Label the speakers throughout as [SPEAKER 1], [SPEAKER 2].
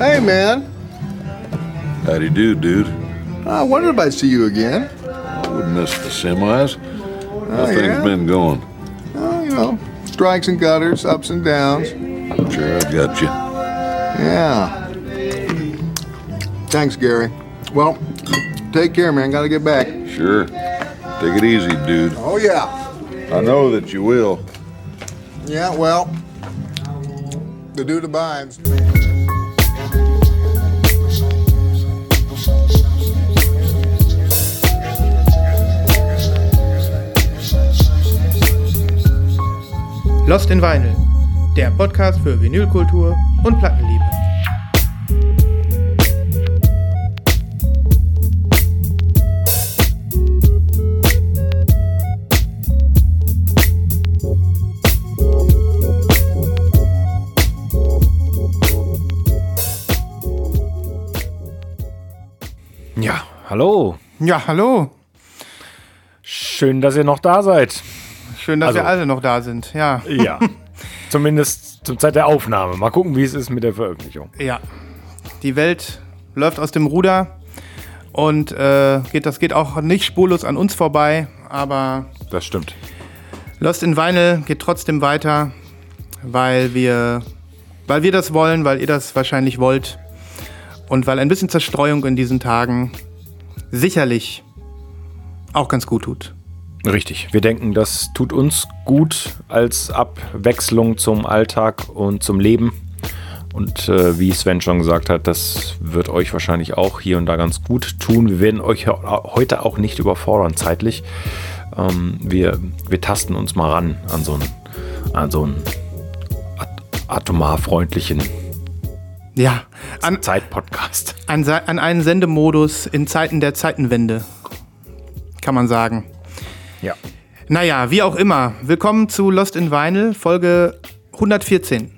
[SPEAKER 1] Hey, man.
[SPEAKER 2] Howdy do, dude.
[SPEAKER 1] I wondered if I'd see you again.
[SPEAKER 2] I wouldn't miss the semis. How
[SPEAKER 1] Oh,
[SPEAKER 2] things
[SPEAKER 1] yeah?
[SPEAKER 2] been going?
[SPEAKER 1] Oh, you know, strikes and gutters, ups and downs.
[SPEAKER 2] Sure, I've got you.
[SPEAKER 1] Yeah. Thanks, Gary. Well, take care, man. Gotta get back.
[SPEAKER 2] Sure. Take it easy, dude.
[SPEAKER 1] Oh, yeah.
[SPEAKER 2] I know that you will.
[SPEAKER 1] Yeah, well, the dude abides.
[SPEAKER 3] Lost in Vinyl, der Podcast für Vinylkultur und Plattenliebe.
[SPEAKER 4] Ja, hallo.
[SPEAKER 3] Ja, hallo.
[SPEAKER 4] Schön, dass ihr noch da seid.
[SPEAKER 3] Schön, dass
[SPEAKER 4] Also-
[SPEAKER 3] wir alle noch da sind. Ja.
[SPEAKER 4] Ja. Zumindest zur Zeit der Aufnahme. Mal gucken, wie es ist mit der Veröffentlichung.
[SPEAKER 3] Ja. Die Welt läuft aus dem Ruder und äh, geht, das geht auch nicht spurlos an uns vorbei, aber
[SPEAKER 4] Das stimmt.
[SPEAKER 3] Lost in Vinyl geht trotzdem weiter, weil wir, weil wir das wollen, weil ihr das wahrscheinlich wollt und weil ein bisschen Zerstreuung in diesen Tagen sicherlich auch ganz gut tut.
[SPEAKER 4] Richtig. Wir denken, das tut uns gut als Abwechslung zum Alltag und zum Leben. Und äh, wie Sven schon gesagt hat, das wird euch wahrscheinlich auch hier und da ganz gut tun. Wir werden euch he- heute auch nicht überfordern zeitlich. Ähm, wir, wir tasten uns mal ran an so einen, an so einen at atomar freundlichen
[SPEAKER 3] Ja, an,
[SPEAKER 4] Zeitpodcast.
[SPEAKER 3] an, an einen Sendemodus in Zeiten der Zeitenwende, kann man sagen.
[SPEAKER 4] Ja.
[SPEAKER 3] Naja, wie auch immer. Willkommen zu Lost in Vinyl, Folge 114.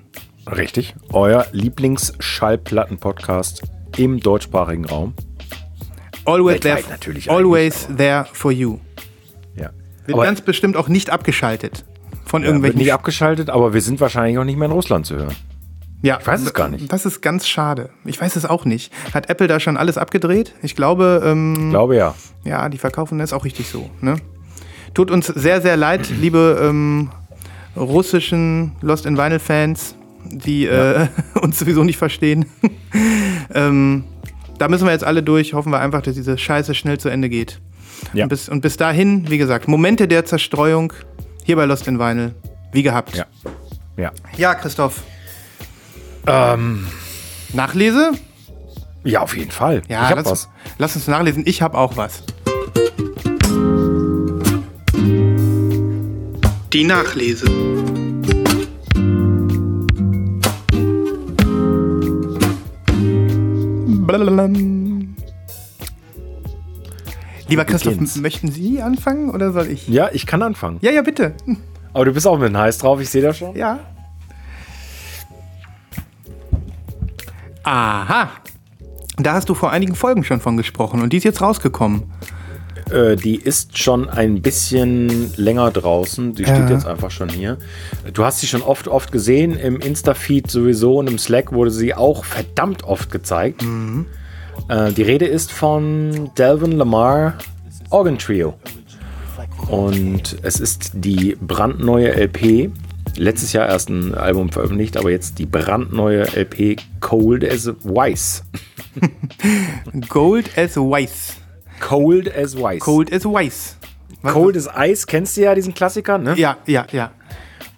[SPEAKER 4] Richtig. Euer Lieblingsschallplatten-Podcast im deutschsprachigen Raum.
[SPEAKER 3] Always, there,
[SPEAKER 4] natürlich
[SPEAKER 3] always there for you.
[SPEAKER 4] Ja.
[SPEAKER 3] Wird
[SPEAKER 4] Aber
[SPEAKER 3] ganz bestimmt auch nicht abgeschaltet von
[SPEAKER 4] ja, wird
[SPEAKER 3] irgendwelchen.
[SPEAKER 4] nicht abgeschaltet, aber wir sind wahrscheinlich auch nicht mehr in Russland zu hören.
[SPEAKER 3] ja,
[SPEAKER 4] ich weiß es gar nicht.
[SPEAKER 3] Das ist ganz schade. Ich weiß es auch nicht. Hat Apple da schon alles abgedreht? Ich glaube, ähm,
[SPEAKER 4] Ich glaube ja.
[SPEAKER 3] ja, die verkaufen das auch richtig so. Ne? Tut uns sehr, sehr leid, liebe ähm, russischen Lost in Vinyl Fans, die äh, uns sowieso nicht verstehen. ähm, da müssen wir jetzt alle durch. Hoffen wir einfach, dass diese Scheiße schnell zu Ende geht.
[SPEAKER 4] Ja.
[SPEAKER 3] Und, bis, und bis dahin, wie gesagt, Momente der Zerstreuung hier bei Lost in Vinyl, wie gehabt.
[SPEAKER 4] Ja. Ja.
[SPEAKER 3] Ja, Christoph.
[SPEAKER 4] Ähm,
[SPEAKER 3] Nachlese?
[SPEAKER 4] ja, auf jeden Fall.
[SPEAKER 3] Ja,
[SPEAKER 4] ich hab
[SPEAKER 3] lass,
[SPEAKER 4] was.
[SPEAKER 3] lass uns nachlesen. Ich habe auch was. Die Nachlese. Blablablam. Lieber Christoph, möchten Sie anfangen oder soll ich?
[SPEAKER 4] Ja, ich kann anfangen.
[SPEAKER 3] Ja, ja, bitte.
[SPEAKER 4] Aber du bist auch mit dem heiß drauf, ich sehe das schon.
[SPEAKER 3] Ja. Aha. Da hast du vor einigen Folgen schon von gesprochen und die ist jetzt rausgekommen.
[SPEAKER 4] Äh, die ist schon ein bisschen länger draußen. Die steht
[SPEAKER 3] Ja.
[SPEAKER 4] jetzt einfach schon hier. Du hast sie schon oft, oft gesehen. Im Insta-Feed sowieso und im Slack wurde sie auch verdammt oft gezeigt. Äh, die Rede ist von Delvin Lamar Organ Trio. Und es ist die brandneue LP. Letztes Jahr erst ein Album veröffentlicht, aber jetzt die brandneue LP Cold as Weiss.
[SPEAKER 3] Gold as Weiß.
[SPEAKER 4] Cold as Weiss.
[SPEAKER 3] Cold as Weiß. Was-
[SPEAKER 4] Cold as Ice, kennst du ja diesen Klassiker, ne?
[SPEAKER 3] Ja, ja, ja.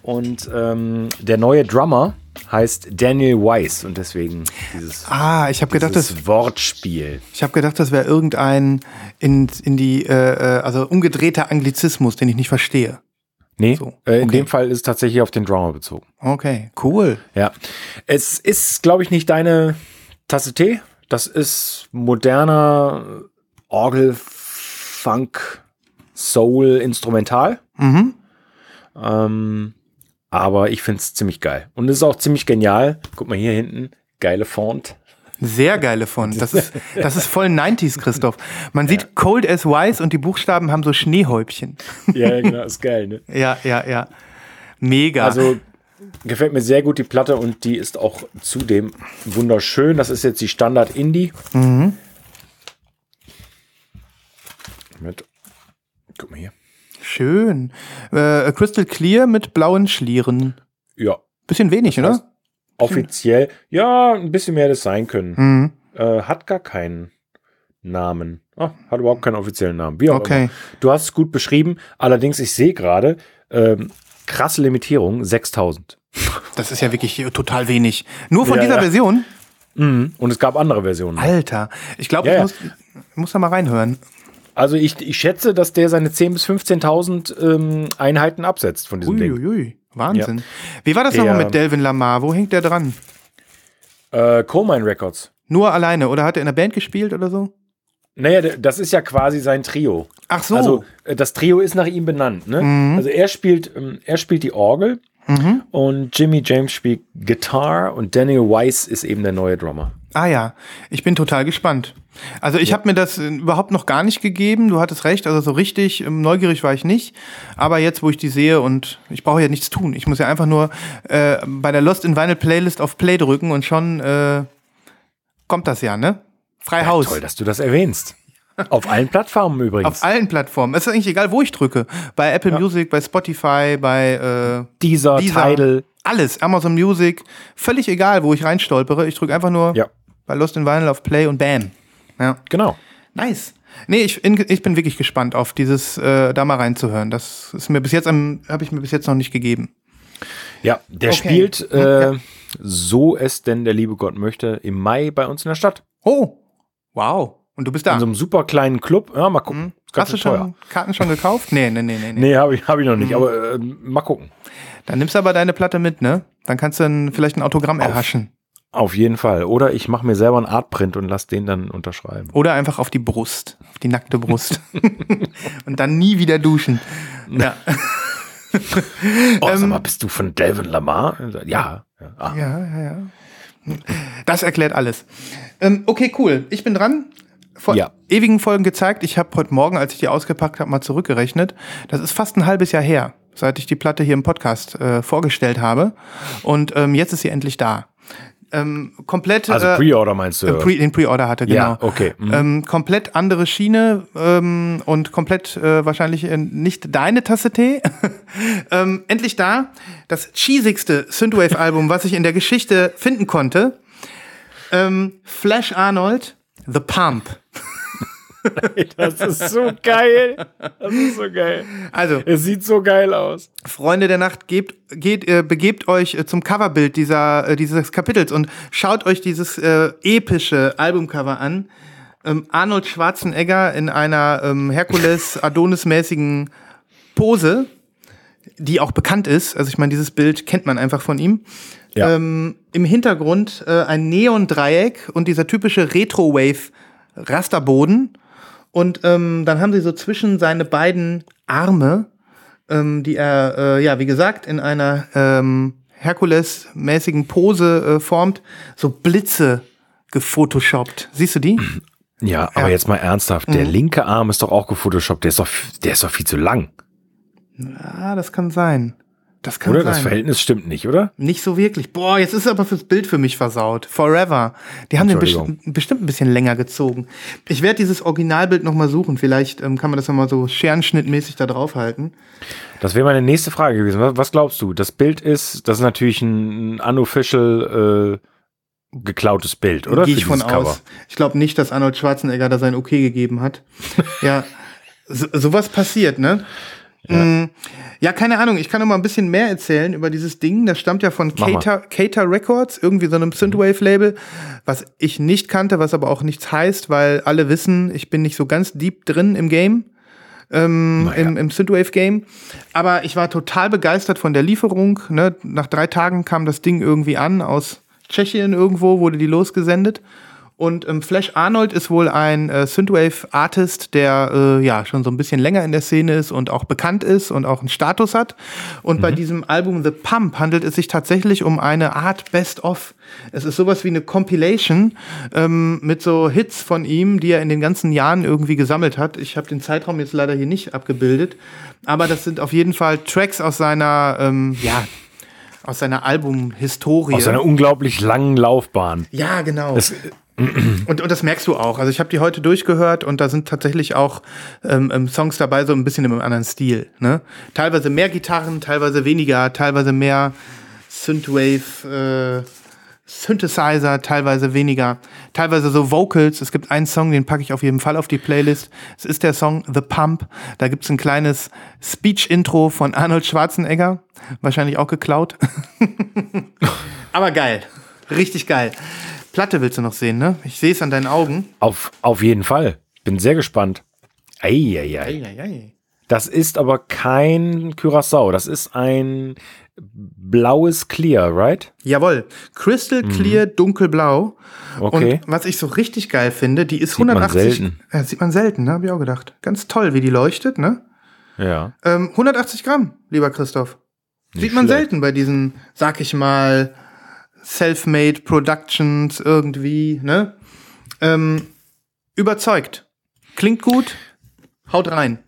[SPEAKER 4] Und ähm, der neue Drummer heißt Daniel Weiss und deswegen dieses,
[SPEAKER 3] Ah, ich habe gedacht, das,
[SPEAKER 4] Wortspiel.
[SPEAKER 3] ich habe gedacht, das wäre irgendein in, in die, äh, äh, also umgedrehter Anglizismus, den ich nicht verstehe.
[SPEAKER 4] Nee,
[SPEAKER 3] So,
[SPEAKER 4] äh, in
[SPEAKER 3] okay.
[SPEAKER 4] dem Fall ist es tatsächlich auf den Drummer bezogen.
[SPEAKER 3] Okay, cool.
[SPEAKER 4] Ja. Es ist, glaube ich, nicht deine Tasse Tee. Das ist moderner Orgel, Funk, Soul, Instrumental.
[SPEAKER 3] Mhm.
[SPEAKER 4] Ähm, aber ich finde es ziemlich geil. Und es ist auch ziemlich genial. Guck mal hier hinten. Geile Font.
[SPEAKER 3] Sehr geile Font. Das ist, das ist voll 90s, Christoph. Man sieht Cold as Weiß und die Buchstaben haben so Schneehäubchen.
[SPEAKER 4] Ja, genau, ist geil, ne?
[SPEAKER 3] Ja, ja, ja. Mega.
[SPEAKER 4] Also Gefällt mir sehr gut die Platte und die ist auch zudem wunderschön. Das ist jetzt die Standard Indie. Mit, guck mal hier.
[SPEAKER 3] Schön. Äh, Crystal Clear mit blauen Schlieren.
[SPEAKER 4] Ja,
[SPEAKER 3] Bisschen wenig,
[SPEAKER 4] heißt,
[SPEAKER 3] oder?
[SPEAKER 4] offiziell. Ja, ein bisschen mehr das sein können.
[SPEAKER 3] Mhm.
[SPEAKER 4] Äh, hat gar keinen Namen. Ah, hat überhaupt keinen offiziellen Namen. Wie auch
[SPEAKER 3] Okay.
[SPEAKER 4] immer. Du hast es gut beschrieben. Allerdings, ich sehe gerade, ähm, krasse Limitierung, 6000.
[SPEAKER 3] Das ist ja wirklich total wenig. Nur von
[SPEAKER 4] Ja,
[SPEAKER 3] dieser
[SPEAKER 4] ja.
[SPEAKER 3] Version?
[SPEAKER 4] Mhm. Und es gab andere Versionen.
[SPEAKER 3] Alter. Ich glaube,
[SPEAKER 4] Ja,
[SPEAKER 3] ich muss, muss da mal reinhören.
[SPEAKER 4] Also ich, ich schätze, dass der seine 10.000 bis 15.000 ähm, Einheiten absetzt von diesem Ding.
[SPEAKER 3] Uiuiui. Wahnsinn.
[SPEAKER 4] Ja.
[SPEAKER 3] Wie war das
[SPEAKER 4] Der-
[SPEAKER 3] nochmal mit Delvin Lamar? Wo hängt der dran?
[SPEAKER 4] Äh, Colemine Records.
[SPEAKER 3] Nur alleine oder hat er in der Band gespielt oder so?
[SPEAKER 4] Naja, das ist ja quasi sein Trio.
[SPEAKER 3] Ach so.
[SPEAKER 4] Also äh, das Trio ist nach ihm benannt. Ne? Also er spielt, ähm, er spielt die Orgel und Jimmy James spielt Guitar und Daniel Weiss ist eben der neue Drummer.
[SPEAKER 3] Ah ja, ich bin total gespannt. Also ich habe mir das äh, überhaupt noch gar nicht gegeben. Du hattest recht, also so richtig ähm, neugierig war ich nicht. Aber jetzt, wo ich die sehe und ich brauche ja nichts tun. Ich muss ja einfach nur äh, bei der Lost in Vinyl Playlist auf Play drücken und schon äh, kommt das ja, ne? Frei Haus.
[SPEAKER 4] Toll, dass du das erwähnst. Auf allen Plattformen übrigens.
[SPEAKER 3] Auf allen Plattformen. Es ist eigentlich egal, wo ich drücke. Bei Apple Music, bei Spotify, bei äh,
[SPEAKER 4] Dieser,
[SPEAKER 3] Deezer.
[SPEAKER 4] Tidal.
[SPEAKER 3] alles. Amazon Music. Völlig egal, wo ich reinstolpere. Ich drücke einfach nur
[SPEAKER 4] Ja,
[SPEAKER 3] bei Lost in Vinyl auf Play und Bam. Ja.
[SPEAKER 4] genau.
[SPEAKER 3] Nice. Nee, ich, ich bin wirklich gespannt auf dieses, äh, da mal reinzuhören. Das ist mir bis jetzt, habe ich mir bis jetzt noch nicht gegeben.
[SPEAKER 4] Ja, der
[SPEAKER 3] Okay.
[SPEAKER 4] spielt, äh, so es denn der liebe Gott möchte, im Mai bei uns in der Stadt.
[SPEAKER 3] Oh, wow. Und du bist da.
[SPEAKER 4] In so einem super kleinen Club. Ja, mal gucken. Ganz
[SPEAKER 3] Hast du schon Karten schon gekauft? Nee, nee, nee, nee. nee.
[SPEAKER 4] Nee, habe ich, hab ich noch nicht,
[SPEAKER 3] Mhm.
[SPEAKER 4] aber äh, mal gucken.
[SPEAKER 3] Dann nimmst du aber deine Platte mit, ne? Dann kannst du ein, vielleicht ein Autogramm erhaschen.
[SPEAKER 4] Auf jeden Fall. Oder ich mache mir selber einen Artprint und lass den dann unterschreiben.
[SPEAKER 3] Oder einfach auf die Brust, auf die nackte Brust. und dann nie wieder duschen. Ja.
[SPEAKER 4] Oh,
[SPEAKER 3] Ähm,
[SPEAKER 4] sag mal, bist du von Delvin Lamar? Ja. ja. Ah,
[SPEAKER 3] Ja, ja, ja. Das erklärt alles. Ähm, okay, cool. Ich bin dran. Vor
[SPEAKER 4] Ja.
[SPEAKER 3] ewigen Folgen gezeigt. Ich habe heute Morgen, als ich die ausgepackt habe, mal zurückgerechnet. Das ist fast ein halbes Jahr her, seit ich die Platte hier im Podcast äh, vorgestellt habe. Und ähm, jetzt ist sie endlich da. Ähm, komplett.
[SPEAKER 4] Also
[SPEAKER 3] äh,
[SPEAKER 4] Pre-Order meinst du?
[SPEAKER 3] äh, Pre, den Pre-Order hatte, genau.
[SPEAKER 4] Ja, okay. Mhm.
[SPEAKER 3] Ähm, komplett andere Schiene ähm, und komplett äh, wahrscheinlich äh, nicht deine Tasse Tee. ähm, endlich da. Das cheesigste Synthwave-Album, was ich in der Geschichte finden konnte. Ähm, Flash Arnold, The Pump.
[SPEAKER 4] Das ist so geil. Das ist so geil.
[SPEAKER 3] Also,
[SPEAKER 4] Es sieht so geil aus.
[SPEAKER 3] Freunde der Nacht, gebt, geht, äh, begebt euch äh, zum Coverbild dieser, äh, dieses Kapitels und schaut euch dieses äh, epische Albumcover an. Ähm, Arnold Schwarzenegger in einer ähm, Herkules-Adonis-mäßigen Pose, die auch bekannt ist. Also ich meine, dieses Bild kennt man einfach von ihm.
[SPEAKER 4] Ja.
[SPEAKER 3] Ähm, Im Hintergrund äh, ein Neon-Dreieck und dieser typische Retro-Wave-Rasterboden. Und ähm, dann haben sie so zwischen seine beiden Arme ähm, die er, äh, ja, wie gesagt, in einer ähm, Herkules-mäßigen Pose äh, formt, so Blitze gefotoshoppt. Siehst du die?
[SPEAKER 4] Ja, aber
[SPEAKER 3] Ja.
[SPEAKER 4] jetzt mal ernsthaft.
[SPEAKER 3] Mhm.
[SPEAKER 4] Der linke Arm ist doch auch gefotoshoppt. Der ist doch, der ist doch viel zu lang.
[SPEAKER 3] Ah, das kann sein. Das kann
[SPEAKER 4] Oder?
[SPEAKER 3] sein.
[SPEAKER 4] Das Verhältnis stimmt nicht, oder?
[SPEAKER 3] Nicht so wirklich. Boah, jetzt ist aber fürs Bild für mich versaut. Forever. Die haben den besti bestimmt ein bisschen länger gezogen. Ich werde dieses Originalbild noch mal suchen. Vielleicht ähm, kann man das noch mal so scherenschnittmäßig da draufhalten.
[SPEAKER 4] Das wäre meine nächste Frage gewesen. Was, was glaubst du? Das Bild ist, das ist natürlich ein unofficial äh, geklautes Bild, oder?
[SPEAKER 3] Gehe ich von
[SPEAKER 4] Cover.
[SPEAKER 3] aus. Ich glaube nicht, dass Arnold Schwarzenegger da sein Okay gegeben hat. ja, so, sowas passiert, ne? Ja. ja, keine Ahnung. Ich kann noch mal ein bisschen mehr erzählen über dieses Ding. Das stammt ja von. Cater, Cater Records, irgendwie so einem Synthwave-Label, was ich nicht kannte, was aber auch nichts heißt, weil alle wissen, ich bin nicht so ganz deep drin im Game ähm,
[SPEAKER 4] Naja.
[SPEAKER 3] im, im Synthwave-Game. Aber ich war total begeistert von der Lieferung. Ne? Nach drei Tagen kam das Ding irgendwie an aus Tschechien irgendwo, wurde die losgesendet. Und ähm, Flash Arnold ist wohl ein äh, Synthwave-Artist, der äh, ja schon so ein bisschen länger in der Szene ist und auch bekannt ist und auch einen Status hat. Und bei diesem Album The Pump handelt es sich tatsächlich um eine Art Best-of. Es ist sowas wie eine Compilation ähm, mit so Hits von ihm, die er in den ganzen Jahren irgendwie gesammelt hat. Ich habe den Zeitraum jetzt leider hier nicht abgebildet, aber das sind auf jeden Fall Tracks aus seiner, ähm, ja, Aus seiner Albumhistorie.
[SPEAKER 4] Aus einer unglaublich langen Laufbahn.
[SPEAKER 3] Ja, genau.
[SPEAKER 4] Das,
[SPEAKER 3] und, und das merkst du auch. Also ich habe die heute durchgehört und da sind tatsächlich auch ähm, ähm, Songs dabei, so ein bisschen im anderen Stil. Ne? Teilweise mehr Gitarren, teilweise weniger, teilweise mehr Synthwave, äh, Synthesizer, teilweise weniger, teilweise so Vocals. Es gibt einen Song, den packe ich auf jeden Fall auf die Playlist. Es ist der Song The Pump. Da gibt's ein kleines Speech-Intro von Arnold Schwarzenegger. Wahrscheinlich auch geklaut. Aber geil. Richtig geil. Platte willst du noch sehen, ne? Ich sehe es an deinen Augen.
[SPEAKER 4] auf, auf jeden Fall. Bin sehr gespannt. Eieiei.
[SPEAKER 3] Eieiei.
[SPEAKER 4] Das ist aber kein Curacao. Das ist ein blaues Clear, right?
[SPEAKER 3] Jawohl. Crystal Clear Dunkelblau.
[SPEAKER 4] Mhm. Okay.
[SPEAKER 3] Und was ich so richtig geil finde, die ist
[SPEAKER 4] Sieht man
[SPEAKER 3] 180.
[SPEAKER 4] selten.
[SPEAKER 3] Ja, sieht man selten, ne? Hab ich auch gedacht. Ganz toll, wie die leuchtet, ne?
[SPEAKER 4] Ja.
[SPEAKER 3] Ähm, 180 Gramm, lieber Christoph. Sieht man
[SPEAKER 4] schlecht.
[SPEAKER 3] selten bei diesen, sag ich mal, Self-Made Productions irgendwie, ne? Ähm, überzeugt. Klingt gut. Haut rein.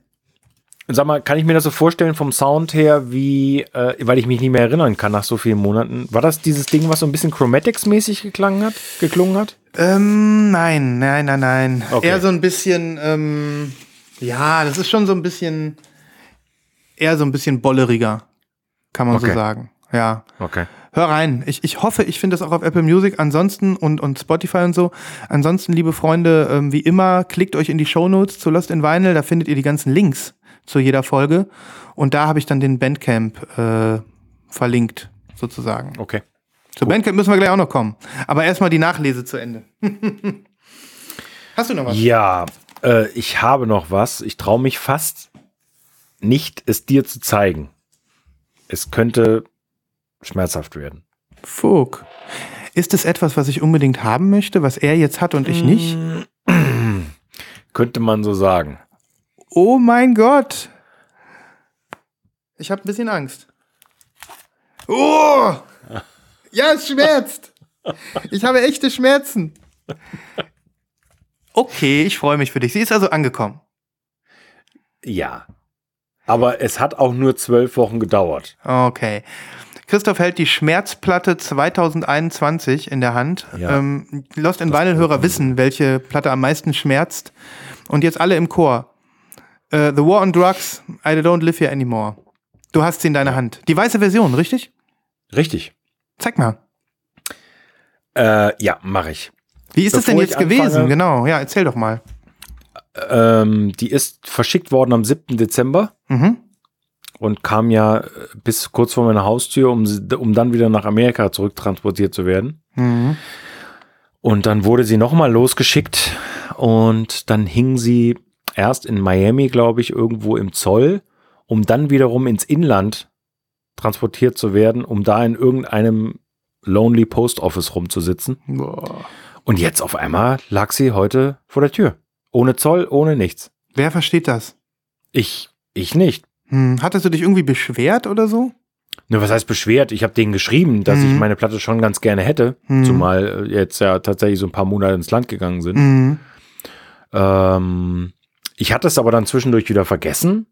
[SPEAKER 4] Sag mal, kann ich mir das so vorstellen vom Sound her, wie, äh, weil ich mich nicht mehr erinnern kann nach so vielen Monaten. War das dieses Ding, was so ein bisschen Chromatics-mäßig geklangen hat, geklungen hat?
[SPEAKER 3] Ähm, nein, nein, nein, nein.
[SPEAKER 4] Okay.
[SPEAKER 3] Eher so ein bisschen, ähm, ja, das ist schon so ein bisschen, eher so ein bisschen bolleriger, kann man so
[SPEAKER 4] Okay.
[SPEAKER 3] sagen. Ja.
[SPEAKER 4] Okay.
[SPEAKER 3] Hör rein. Ich, ich hoffe, ich finde das auch auf Apple Music. Ansonsten und, und Spotify und so. Ansonsten, liebe Freunde, ähm, wie immer, klickt euch in die Shownotes zu Lost in Vinyl. Da findet ihr die ganzen Links zu jeder Folge. Und da habe ich dann den Bandcamp äh, verlinkt, sozusagen.
[SPEAKER 4] Okay.
[SPEAKER 3] Zu Bandcamp müssen wir gleich auch noch kommen. Aber erstmal die Nachlese zu Ende. Hast du noch was?
[SPEAKER 4] Ja, äh, ich habe noch was. Ich traue mich fast nicht, es dir zu zeigen. Es könnte schmerzhaft werden.
[SPEAKER 3] Fug. Ist es etwas, was ich unbedingt haben möchte, was er jetzt hat und ich nicht?
[SPEAKER 4] Könnte man so sagen.
[SPEAKER 3] Oh mein Gott. Ich habe ein bisschen Angst. Oh! Ja, es schmerzt. Ich habe echte Schmerzen. Okay, ich freue mich für dich. Sie ist also angekommen.
[SPEAKER 4] Ja. Aber es hat auch nur zwölf Wochen gedauert.
[SPEAKER 3] Okay. Christoph hält die Schmerzplatte 2021 in der Hand.
[SPEAKER 4] Ja.
[SPEAKER 3] Ähm, Lost in Vinyl-Hörer wissen, welche Platte am meisten schmerzt. Und jetzt alle im Chor. Äh, The War on Drugs, I Don't Live Here Anymore. Du hast sie in deiner Hand. Die weiße Version, richtig?
[SPEAKER 4] Richtig.
[SPEAKER 3] Zeig mal.
[SPEAKER 4] Äh, ja, mache ich.
[SPEAKER 3] Wie ist es denn
[SPEAKER 4] Bevor
[SPEAKER 3] jetzt
[SPEAKER 4] anfange-
[SPEAKER 3] gewesen? Genau, ja, erzähl doch mal.
[SPEAKER 4] Ähm, die ist verschickt worden am 7. Dezember
[SPEAKER 3] Mhm.
[SPEAKER 4] Und kam ja äh, bis kurz vor meiner Haustür, um, um dann wieder nach Amerika zurücktransportiert zu werden.
[SPEAKER 3] Mhm.
[SPEAKER 4] Und dann wurde sie nochmal losgeschickt und dann hing sie erst in Miami, glaube ich, irgendwo im Zoll, um dann wiederum ins Inland transportiert zu werden, um da in irgendeinem Lonely Post Office rumzusitzen.
[SPEAKER 3] Boah.
[SPEAKER 4] Und jetzt auf einmal lag sie heute vor der Tür. Ohne Zoll, ohne nichts.
[SPEAKER 3] Wer versteht das?
[SPEAKER 4] Ich, ich nicht.
[SPEAKER 3] Hm. Hattest du dich irgendwie beschwert oder so?
[SPEAKER 4] Nur was heißt beschwert? Ich habe denen geschrieben, dass
[SPEAKER 3] Mhm.
[SPEAKER 4] ich meine Platte schon ganz gerne hätte,
[SPEAKER 3] Mhm.
[SPEAKER 4] zumal äh, jetzt ja tatsächlich so ein paar Monate ins Land gegangen sind.
[SPEAKER 3] Mhm.
[SPEAKER 4] Ähm, ich hatte es aber dann zwischendurch wieder vergessen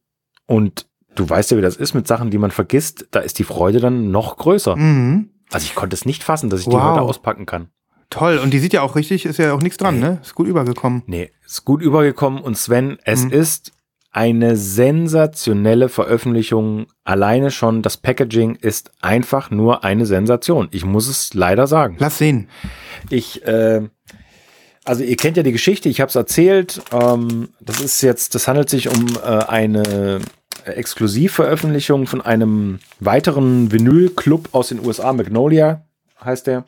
[SPEAKER 4] und du weißt ja, wie das ist mit Sachen, die man vergisst, da ist die Freude dann noch größer.
[SPEAKER 3] Mhm.
[SPEAKER 4] Also ich konnte es nicht fassen, dass ich die
[SPEAKER 3] Wow.
[SPEAKER 4] heute auspacken kann.
[SPEAKER 3] Toll. Und die sieht ja auch richtig, ist ja auch nichts dran, ne? Ist gut übergekommen.
[SPEAKER 4] Nee, ist gut übergekommen und Sven, es
[SPEAKER 3] Mhm.
[SPEAKER 4] ist eine sensationelle Veröffentlichung. Alleine schon das Packaging ist einfach nur eine Sensation. Ich muss es leider sagen.
[SPEAKER 3] Lass sehen.
[SPEAKER 4] Ich, äh, also ihr kennt ja die Geschichte, ich habe es erzählt. Ähm, das ist jetzt, das handelt sich um äh, eine Exklusivveröffentlichung von einem weiteren Vinyl-Club aus den USA, Magnolia heißt der.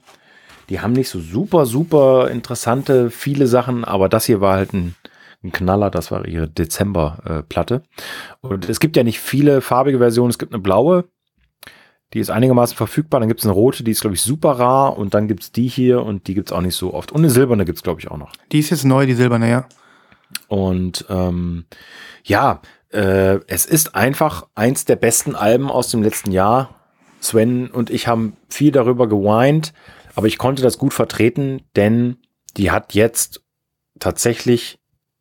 [SPEAKER 4] Die haben nicht so super, super interessante, viele Sachen, aber das hier war halt ein, ein Knaller, das war ihre Dezember-Platte. Und es gibt ja nicht viele farbige Versionen, es gibt eine blaue, die ist einigermaßen verfügbar. Dann gibt es eine rote, die ist, glaube ich, super rar. Und dann gibt es die hier und die gibt es auch nicht so oft. Und eine silberne gibt es, glaube ich, auch noch.
[SPEAKER 3] Die ist jetzt neu, die silberne, ja.
[SPEAKER 4] Und ähm, ja, äh, es ist einfach eins der besten Alben aus dem letzten Jahr. Sven und ich haben viel darüber geweint, aber ich konnte das gut vertreten, denn die hat jetzt tatsächlich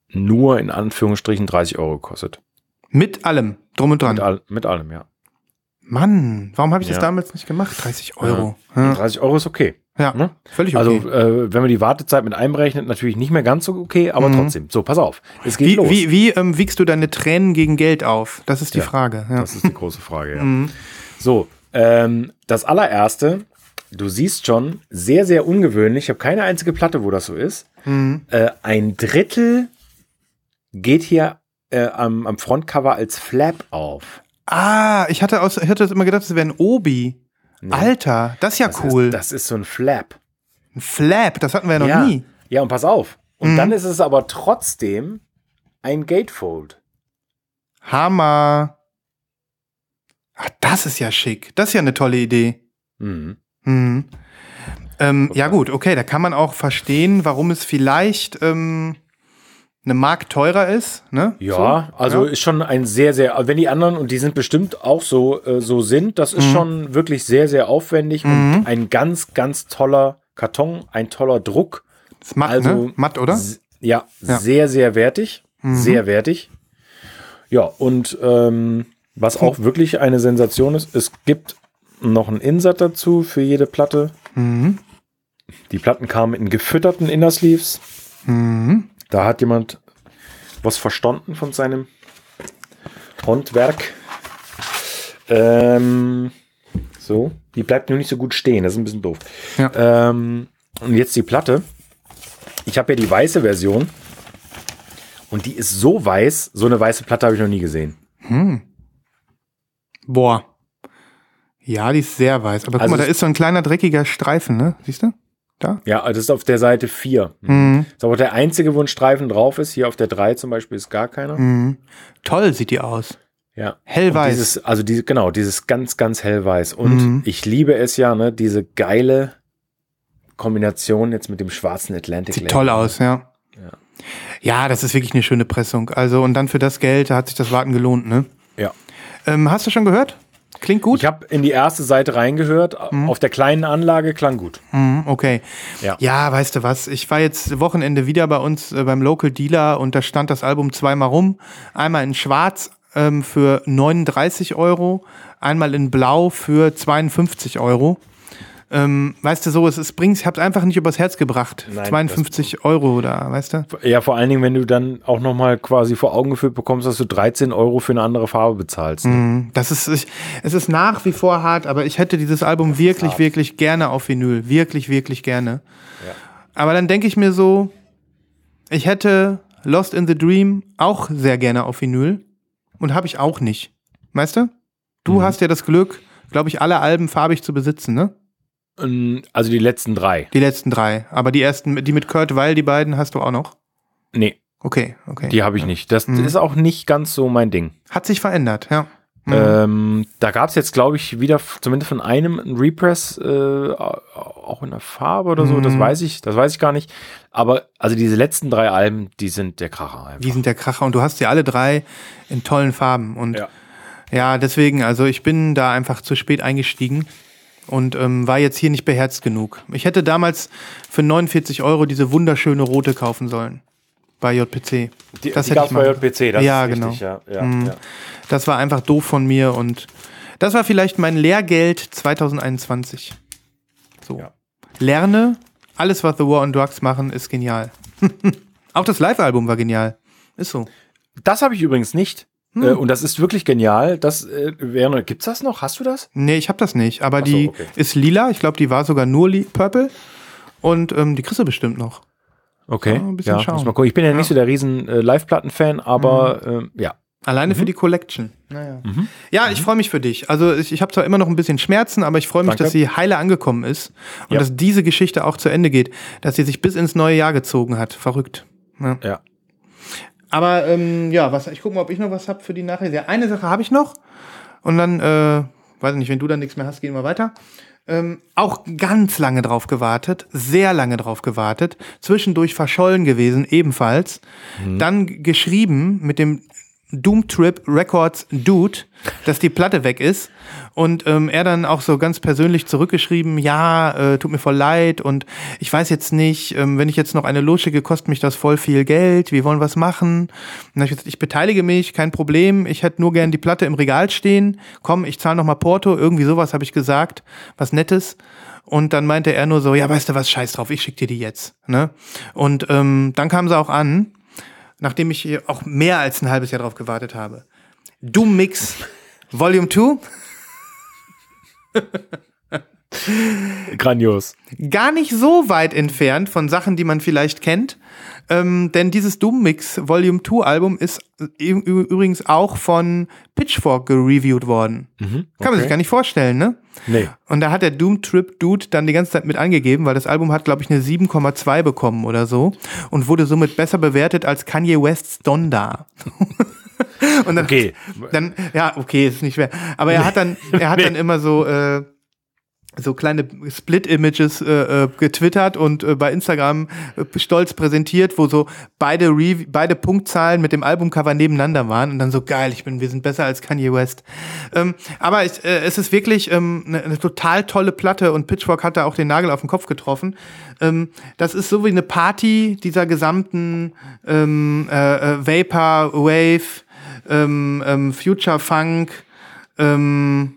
[SPEAKER 4] nur in Anführungsstrichen 30 Euro gekostet.
[SPEAKER 3] Mit allem, drum und dran.
[SPEAKER 4] Mit, all, mit allem, ja.
[SPEAKER 3] Mann, warum habe ich das
[SPEAKER 4] Ja.
[SPEAKER 3] damals nicht gemacht? 30 Euro. Ja,
[SPEAKER 4] 30 Euro ist okay.
[SPEAKER 3] ja
[SPEAKER 4] Ne?
[SPEAKER 3] völlig okay.
[SPEAKER 4] Also, äh, wenn man die Wartezeit mit einberechnet, natürlich nicht mehr ganz so okay, aber trotzdem. So, pass auf. Es geht
[SPEAKER 3] wie
[SPEAKER 4] los.
[SPEAKER 3] wie, wie ähm, wiegst du deine Tränen gegen Geld auf? Das ist die
[SPEAKER 4] Ja.
[SPEAKER 3] Frage. Ja.
[SPEAKER 4] Das ist die große Frage, ja. So, ähm, das allererste, du siehst schon, sehr, sehr ungewöhnlich. Ich habe keine einzige Platte, wo das so ist. Äh, ein Drittel geht hier äh, am, am Frontcover als Flap auf.
[SPEAKER 3] Ah, ich hatte, aus, ich hatte immer gedacht, das wäre ein Obi. Alter, das ist ja
[SPEAKER 4] Das
[SPEAKER 3] cool.
[SPEAKER 4] Ist, das ist so ein Flap.
[SPEAKER 3] ein Flap, das hatten wir ja noch
[SPEAKER 4] ja.
[SPEAKER 3] nie.
[SPEAKER 4] Ja, und pass auf. Und
[SPEAKER 3] Mhm.
[SPEAKER 4] dann ist es aber trotzdem ein Gatefold.
[SPEAKER 3] Hammer. Ach, das ist ja schick. Das ist ja eine tolle Idee.
[SPEAKER 4] Mhm.
[SPEAKER 3] Mhm. Ähm, ja gut, okay, da kann man auch verstehen, warum es vielleicht ähm, eine Mark teurer ist. Ne?
[SPEAKER 4] Ja,
[SPEAKER 3] So,
[SPEAKER 4] also
[SPEAKER 3] ja.
[SPEAKER 4] ist schon ein sehr, sehr, wenn die anderen, und die sind bestimmt auch so, äh, so sind, das
[SPEAKER 3] Mhm.
[SPEAKER 4] ist schon wirklich sehr, sehr aufwendig und ein ganz, ganz toller Karton, ein toller Druck.
[SPEAKER 3] ist matt,
[SPEAKER 4] also
[SPEAKER 3] ne? Matt, oder?
[SPEAKER 4] Ja,
[SPEAKER 3] Ja. Mhm.
[SPEAKER 4] sehr, sehr wertig. Sehr wertig. Ja, und ähm, was auch wirklich eine Sensation ist, es gibt noch einen Insert dazu für jede Platte.
[SPEAKER 3] Mhm.
[SPEAKER 4] Die Platten kamen in gefütterten Innersleeves.
[SPEAKER 3] Mhm.
[SPEAKER 4] Da hat jemand was verstanden von seinem Handwerk. Ähm, so, die bleibt nur nicht so gut stehen, das ist ein bisschen doof.
[SPEAKER 3] Ja.
[SPEAKER 4] Ähm, und jetzt die Platte. Ich habe ja die weiße Version. Und die ist so weiß, so eine weiße Platte habe ich noch nie gesehen.
[SPEAKER 3] Boah. Ja, die ist sehr weiß. Aber guck
[SPEAKER 4] Also
[SPEAKER 3] mal, da ist so ein kleiner dreckiger Streifen, ne? Siehst du? Da?
[SPEAKER 4] Ja, das ist auf der Seite 4.
[SPEAKER 3] Mhm.
[SPEAKER 4] Ist aber der einzige, wo ein Streifen drauf ist. Hier auf der 3 zum Beispiel ist gar keiner.
[SPEAKER 3] Mhm. Toll sieht die aus.
[SPEAKER 4] Ja.
[SPEAKER 3] Hellweiß.
[SPEAKER 4] Dieses, also diese, genau, dieses ganz, ganz hellweiß. Und
[SPEAKER 3] Mhm.
[SPEAKER 4] ich liebe es ja, ne, diese geile Kombination jetzt mit dem schwarzen Atlantic.
[SPEAKER 3] Sieht
[SPEAKER 4] Label.
[SPEAKER 3] toll aus, ja. Ja, das ist wirklich eine schöne Pressung. Also, und dann für das Geld, da hat sich das Warten gelohnt, ne?
[SPEAKER 4] Ja.
[SPEAKER 3] Ähm, hast du schon gehört? Klingt gut?
[SPEAKER 4] Ich habe in die erste Seite reingehört. Auf der kleinen Anlage klang gut.
[SPEAKER 3] Mhm, okay.
[SPEAKER 4] Ja.
[SPEAKER 3] Ja, weißt du was? Ich war jetzt Wochenende wieder bei uns äh, beim Local Dealer und da stand das Album zweimal rum. Einmal in Schwarz ähm, für 39 Euro, einmal in Blau für 52 Euro. Ähm, weißt du so, es, es bringt, ich hab's einfach nicht übers Herz gebracht.
[SPEAKER 4] Nein,
[SPEAKER 3] 52 Euro da, weißt du?
[SPEAKER 4] Ja, vor allen Dingen, wenn du dann auch nochmal quasi vor Augen geführt bekommst, dass du 13 Euro für eine andere Farbe bezahlst. ne?
[SPEAKER 3] Mhm. Das ist, ich, es ist nach wie vor hart, aber ich hätte dieses Album wirklich, wirklich gerne auf Vinyl. Wirklich, wirklich gerne. Aber dann denke ich mir so, ich hätte Lost in the Dream auch sehr gerne auf Vinyl und habe ich auch nicht. Weißt du? Du hast ja das Glück, glaube ich, alle Alben farbig zu besitzen, ne?
[SPEAKER 4] Ähm, Also die letzten drei.
[SPEAKER 3] Die letzten drei. Aber die ersten, die mit Kurt Weil, die beiden hast du auch noch.
[SPEAKER 4] Nee,
[SPEAKER 3] Okay, okay.
[SPEAKER 4] die habe ich nicht. Das
[SPEAKER 3] Mhm.
[SPEAKER 4] ist auch nicht ganz so mein Ding.
[SPEAKER 3] Hat sich verändert, ja. Mhm.
[SPEAKER 4] Ähm, da gab es jetzt, glaube ich, wieder zumindest von einem ein Repress, äh, auch in der Farbe oder so, das
[SPEAKER 3] Mhm.
[SPEAKER 4] weiß ich, das weiß ich gar nicht. Aber also diese letzten drei Alben, die sind der Kracher einfach.
[SPEAKER 3] Die sind der Kracher und du hast sie alle drei in tollen Farben. Und
[SPEAKER 4] Ja.
[SPEAKER 3] ja, deswegen, also ich bin da einfach zu spät eingestiegen und ähm, war jetzt hier nicht beherzt genug. Ich hätte damals für 49 Euro diese wunderschöne rote kaufen sollen. Bei JPC.
[SPEAKER 4] Die,
[SPEAKER 3] das
[SPEAKER 4] die
[SPEAKER 3] hätte ich mal.
[SPEAKER 4] bei JPC, das
[SPEAKER 3] Ja,
[SPEAKER 4] ist
[SPEAKER 3] genau.
[SPEAKER 4] richtig, ja. ja,
[SPEAKER 3] Mhm.
[SPEAKER 4] ja.
[SPEAKER 3] Das war einfach doof von mir und das war vielleicht mein Lehrgeld 2021. So.
[SPEAKER 4] Ja.
[SPEAKER 3] Lerne, alles, was The War on Drugs machen, ist genial. Auch das Live-Album war genial. Ist so.
[SPEAKER 4] Das habe ich übrigens nicht.
[SPEAKER 3] Hm.
[SPEAKER 4] Äh, und das ist wirklich genial. Das äh, wäre, gibt's das noch? Hast du das?
[SPEAKER 3] Nee, ich habe das nicht. Aber
[SPEAKER 4] so,
[SPEAKER 3] die
[SPEAKER 4] okay.
[SPEAKER 3] ist lila. Ich glaube, die war sogar nur purple. Und ähm, die kriegst du bestimmt noch.
[SPEAKER 4] Okay.
[SPEAKER 3] Ja, ein bisschen
[SPEAKER 4] ja,
[SPEAKER 3] schauen.
[SPEAKER 4] muss mal gucken. Ich bin ja, nicht so der riesen äh, Live-Platten-Fan, aber ähm, ja.
[SPEAKER 3] Alleine
[SPEAKER 4] Mhm.
[SPEAKER 3] für die Collection. Naja. Ja, ich freue mich für dich. Also ich, ich habe zwar immer noch ein bisschen Schmerzen, aber ich freue mich,
[SPEAKER 4] Danke.
[SPEAKER 3] dass sie heile angekommen ist und
[SPEAKER 4] Ja.
[SPEAKER 3] dass diese Geschichte auch zu Ende geht, dass sie sich bis ins neue Jahr gezogen hat. Verrückt. Ja. Aber ähm, ja, was, ich gucke mal, ob ich noch was habe für die Nachricht. Ja, eine Sache habe ich noch. Und dann, äh, weiß nicht, wenn du dann nichts mehr hast, gehen wir weiter. Ähm, auch ganz lange drauf gewartet, sehr lange drauf gewartet, zwischendurch verschollen gewesen, ebenfalls. Dann g- geschrieben mit dem Doom Trip Records Dude, dass die Platte weg ist. Und ähm, er dann auch so ganz persönlich zurückgeschrieben, ja, äh, tut mir voll leid und ich weiß jetzt nicht, ähm, wenn ich jetzt noch eine losschicke, kostet mich das voll viel Geld, wir wollen was machen. Und dann hab ich gesagt, ich beteilige mich, kein Problem, ich hätte nur gern die Platte im Regal stehen, komm, ich zahle noch mal Porto, irgendwie sowas habe ich gesagt, was Nettes. Und dann meinte er nur so, ja, weißt du was, scheiß drauf, ich schick dir die jetzt. Ne? Und ähm, dann kam sie auch an nachdem ich auch mehr als ein halbes Jahr drauf gewartet habe. Doom Mix Volume 2.
[SPEAKER 4] Grandios.
[SPEAKER 3] Gar nicht so weit entfernt von Sachen, die man vielleicht kennt. Ähm, denn dieses Doom Mix Volume 2 Album ist übrigens auch von Pitchfork gereviewt worden. Kann man
[SPEAKER 4] Mhm, okay.
[SPEAKER 3] sich gar nicht vorstellen, ne?
[SPEAKER 4] Nee.
[SPEAKER 3] Und da hat der Doom Trip Dude dann die ganze Zeit mit angegeben, weil das Album hat, glaube ich, eine 7,2 bekommen oder so und wurde somit besser bewertet als Kanye Wests Donda. und dann,
[SPEAKER 4] Okay.
[SPEAKER 3] dann, ja, okay, ist nicht schwer. Aber er hat dann, er hat
[SPEAKER 4] Nee.
[SPEAKER 3] dann immer so, äh, so kleine Split-Images äh, äh, getwittert und äh, bei Instagram äh, stolz präsentiert, wo so beide Rev beide Punktzahlen mit dem Albumcover nebeneinander waren und dann so geil, ich bin, wir sind besser als Kanye West. Ähm, aber ich, äh, es ist wirklich ähm, eine, eine total tolle Platte und Pitchfork hat da auch den Nagel auf den Kopf getroffen. Ähm, das ist so wie eine Party dieser gesamten ähm, äh, äh, Vapor Wave, ähm, ähm, Future Funk, ähm,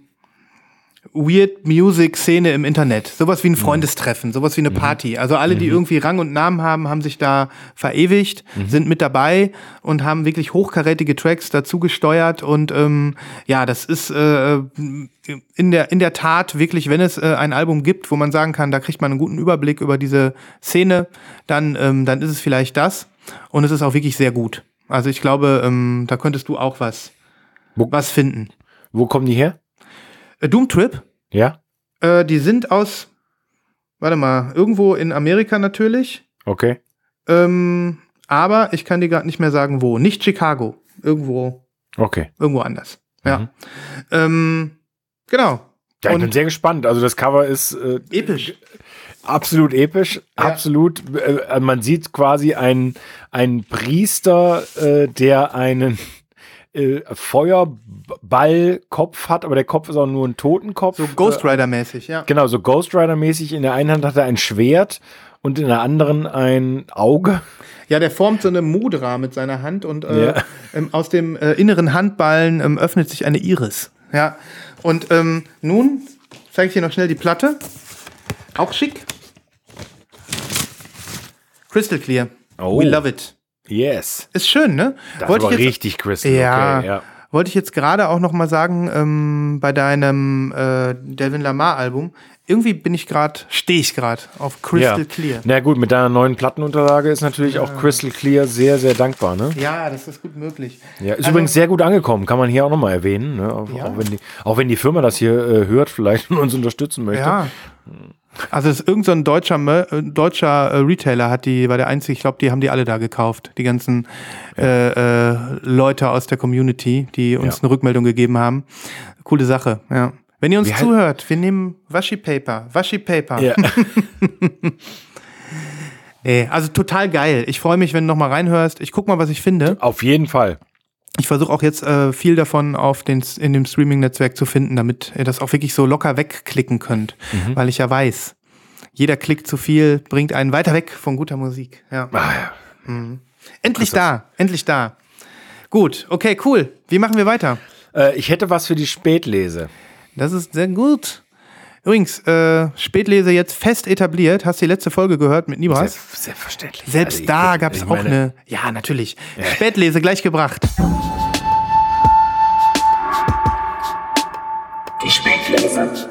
[SPEAKER 3] Weird Music Szene im Internet. Sowas wie ein Freundestreffen, sowas wie eine Party. Also alle, die irgendwie Rang und Namen haben, haben sich da verewigt, sind mit dabei und haben wirklich hochkarätige Tracks dazu gesteuert und ähm, ja, das ist äh, in der in der Tat wirklich, wenn es äh, ein Album gibt, wo man sagen kann, da kriegt man einen guten Überblick über diese Szene, dann ähm, dann ist es vielleicht das und es ist auch wirklich sehr gut. Also ich glaube, ähm, da könntest du auch was
[SPEAKER 4] Wo-
[SPEAKER 3] was finden.
[SPEAKER 4] Wo kommen die her?
[SPEAKER 3] Äh, Doom Trip
[SPEAKER 4] Ja?
[SPEAKER 3] Äh, die sind aus, warte mal, irgendwo in Amerika natürlich.
[SPEAKER 4] Okay.
[SPEAKER 3] Ähm, aber ich kann dir gerade nicht mehr sagen, wo. Nicht Chicago. Irgendwo,
[SPEAKER 4] Okay.
[SPEAKER 3] irgendwo anders. Ja.
[SPEAKER 4] Mhm.
[SPEAKER 3] Ähm, genau.
[SPEAKER 4] Ja, ich
[SPEAKER 3] Und-
[SPEAKER 4] bin sehr gespannt. Also das Cover ist äh,
[SPEAKER 3] Episch.
[SPEAKER 4] absolut episch,
[SPEAKER 3] Ja.
[SPEAKER 4] absolut. Äh, man sieht quasi einen, einen Priester, äh, der einen äh, Feuerballkopf hat, aber der Kopf ist auch nur ein Totenkopf.
[SPEAKER 3] So Ghost Rider-mäßig, ja.
[SPEAKER 4] Genau, so Ghost Rider-mäßig. In der einen Hand hat er ein Schwert und in der anderen ein Auge.
[SPEAKER 3] Ja, der formt so eine Mudra mit seiner Hand und äh,
[SPEAKER 4] Ja.
[SPEAKER 3] ähm, aus dem äh, inneren Handballen ähm, öffnet sich eine Iris. Ja. Und ähm, nun zeige ich dir noch schnell die Platte. Auch schick. Crystal Clear.
[SPEAKER 4] Oh.
[SPEAKER 3] We love it.
[SPEAKER 4] Yes.
[SPEAKER 3] Ist schön, ne?
[SPEAKER 4] Das
[SPEAKER 3] Wollte
[SPEAKER 4] war
[SPEAKER 3] ich jetzt,
[SPEAKER 4] richtig crystal.
[SPEAKER 3] ja,
[SPEAKER 4] Okay, ja.
[SPEAKER 3] wollte ich jetzt gerade auch noch mal sagen, ähm, bei deinem äh, Delvin Lamar Album, irgendwie bin ich gerade, stehe ich gerade auf Crystal
[SPEAKER 4] ja.
[SPEAKER 3] Clear.
[SPEAKER 4] Na gut, mit deiner neuen Plattenunterlage ist natürlich auch Crystal Clear sehr, sehr dankbar. Ne?
[SPEAKER 3] Ja, das ist gut möglich.
[SPEAKER 4] Ja, ist
[SPEAKER 3] Also-
[SPEAKER 4] übrigens sehr gut angekommen, kann man hier auch nochmal erwähnen. Ne? Auch,
[SPEAKER 3] Ja.
[SPEAKER 4] auch, wenn die, auch wenn die Firma das hier äh, hört, vielleicht und uns unterstützen möchte.
[SPEAKER 3] Ja. Also es ist irgend so ein deutscher, äh, deutscher äh, Retailer hat die, war der einzige, ich glaube, die haben die alle da gekauft. Die ganzen äh, äh, Leute aus der Community, die uns
[SPEAKER 4] Ja.
[SPEAKER 3] eine Rückmeldung gegeben haben. Coole Sache, ja. Wenn ihr uns
[SPEAKER 4] heißt-
[SPEAKER 3] zuhört, wir nehmen Washi Paper, Washi Paper.
[SPEAKER 4] Ja.
[SPEAKER 3] Nee, also total geil. Ich freue mich, wenn du noch mal reinhörst. Ich guck mal, was ich finde.
[SPEAKER 4] Auf jeden Fall.
[SPEAKER 3] Ich versuche auch jetzt äh, viel davon auf den, in dem Streaming-Netzwerk zu finden, damit ihr das auch wirklich so locker wegklicken könnt.
[SPEAKER 4] Mhm.
[SPEAKER 3] Weil ich ja weiß, jeder Klick zu viel bringt einen weiter weg von guter Musik. Ja.
[SPEAKER 4] Ah, ja.
[SPEAKER 3] Endlich da, endlich da. Gut, okay, cool. Wie machen wir weiter?
[SPEAKER 4] Äh, ich hätte was für die Spätlese.
[SPEAKER 3] Das ist sehr gut. Übrigens, äh, Spätlese jetzt fest etabliert. Hast du die letzte Folge gehört mit Nibras?
[SPEAKER 4] Selbst, selbstverständlich.
[SPEAKER 3] Selbst
[SPEAKER 4] Also
[SPEAKER 3] da gab es auch
[SPEAKER 4] meine,
[SPEAKER 3] eine. Ja, natürlich. Spätlese gleich gebracht.
[SPEAKER 5] Die Spätlese.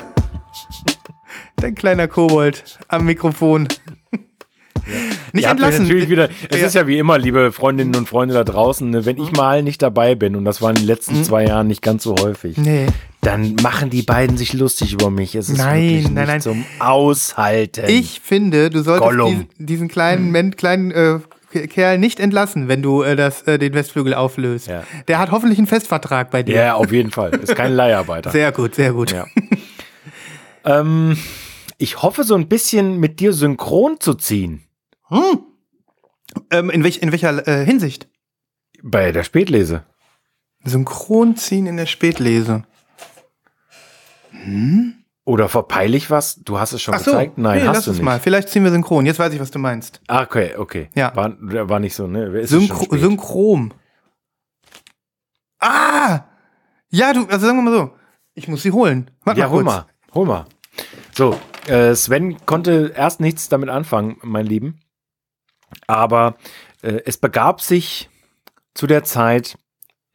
[SPEAKER 3] Dein kleiner Kobold am Mikrofon. Nicht
[SPEAKER 4] Ihr
[SPEAKER 3] entlassen.
[SPEAKER 4] natürlich wieder, es
[SPEAKER 3] Ja.
[SPEAKER 4] ist ja wie immer, liebe Freundinnen und Freunde da draußen, ne, wenn ich mal nicht dabei bin, und das war in den letzten zwei Jahren nicht ganz so häufig,
[SPEAKER 3] Mhm. Nee.
[SPEAKER 4] Dann machen die beiden sich lustig über mich. Es ist
[SPEAKER 3] Nein,
[SPEAKER 4] wirklich
[SPEAKER 3] nein, nein.
[SPEAKER 4] zum Aushalten.
[SPEAKER 3] Ich finde, du solltest diesen, diesen kleinen, Men, kleinen äh, Kerl nicht entlassen, wenn du äh, das, äh, den Westflügel auflöst.
[SPEAKER 4] Ja.
[SPEAKER 3] Der hat hoffentlich einen Festvertrag bei dir.
[SPEAKER 4] Ja, auf jeden Fall. Ist kein Leiharbeiter.
[SPEAKER 3] Sehr gut, sehr gut.
[SPEAKER 4] Ja. ähm, ich hoffe, so ein bisschen mit dir synchron zu ziehen.
[SPEAKER 3] Ähm, in, welch, in welcher äh, Hinsicht?
[SPEAKER 4] Bei der Spätlese.
[SPEAKER 3] Synchron ziehen in der Spätlese.
[SPEAKER 4] Oder verpeile ich was? Du hast es schon
[SPEAKER 3] Ach so,
[SPEAKER 4] gezeigt? Nein,
[SPEAKER 3] nee,
[SPEAKER 4] hast
[SPEAKER 3] lass
[SPEAKER 4] du
[SPEAKER 3] es
[SPEAKER 4] nicht.
[SPEAKER 3] mal. Vielleicht ziehen wir synchron. Jetzt weiß ich, was du meinst.
[SPEAKER 4] Ah, okay, okay.
[SPEAKER 3] Ja.
[SPEAKER 4] War, war nicht so, ne? Ist
[SPEAKER 3] Synchro? Synchrom. Ah! Ja, du, also sagen wir mal so. Ich muss sie holen. Warte
[SPEAKER 4] Ja,
[SPEAKER 3] mal
[SPEAKER 4] hol
[SPEAKER 3] kurz.
[SPEAKER 4] mal, hol mal. So, äh, Sven konnte erst nichts damit anfangen, mein Lieben. Aber äh, es begab sich zu der Zeit,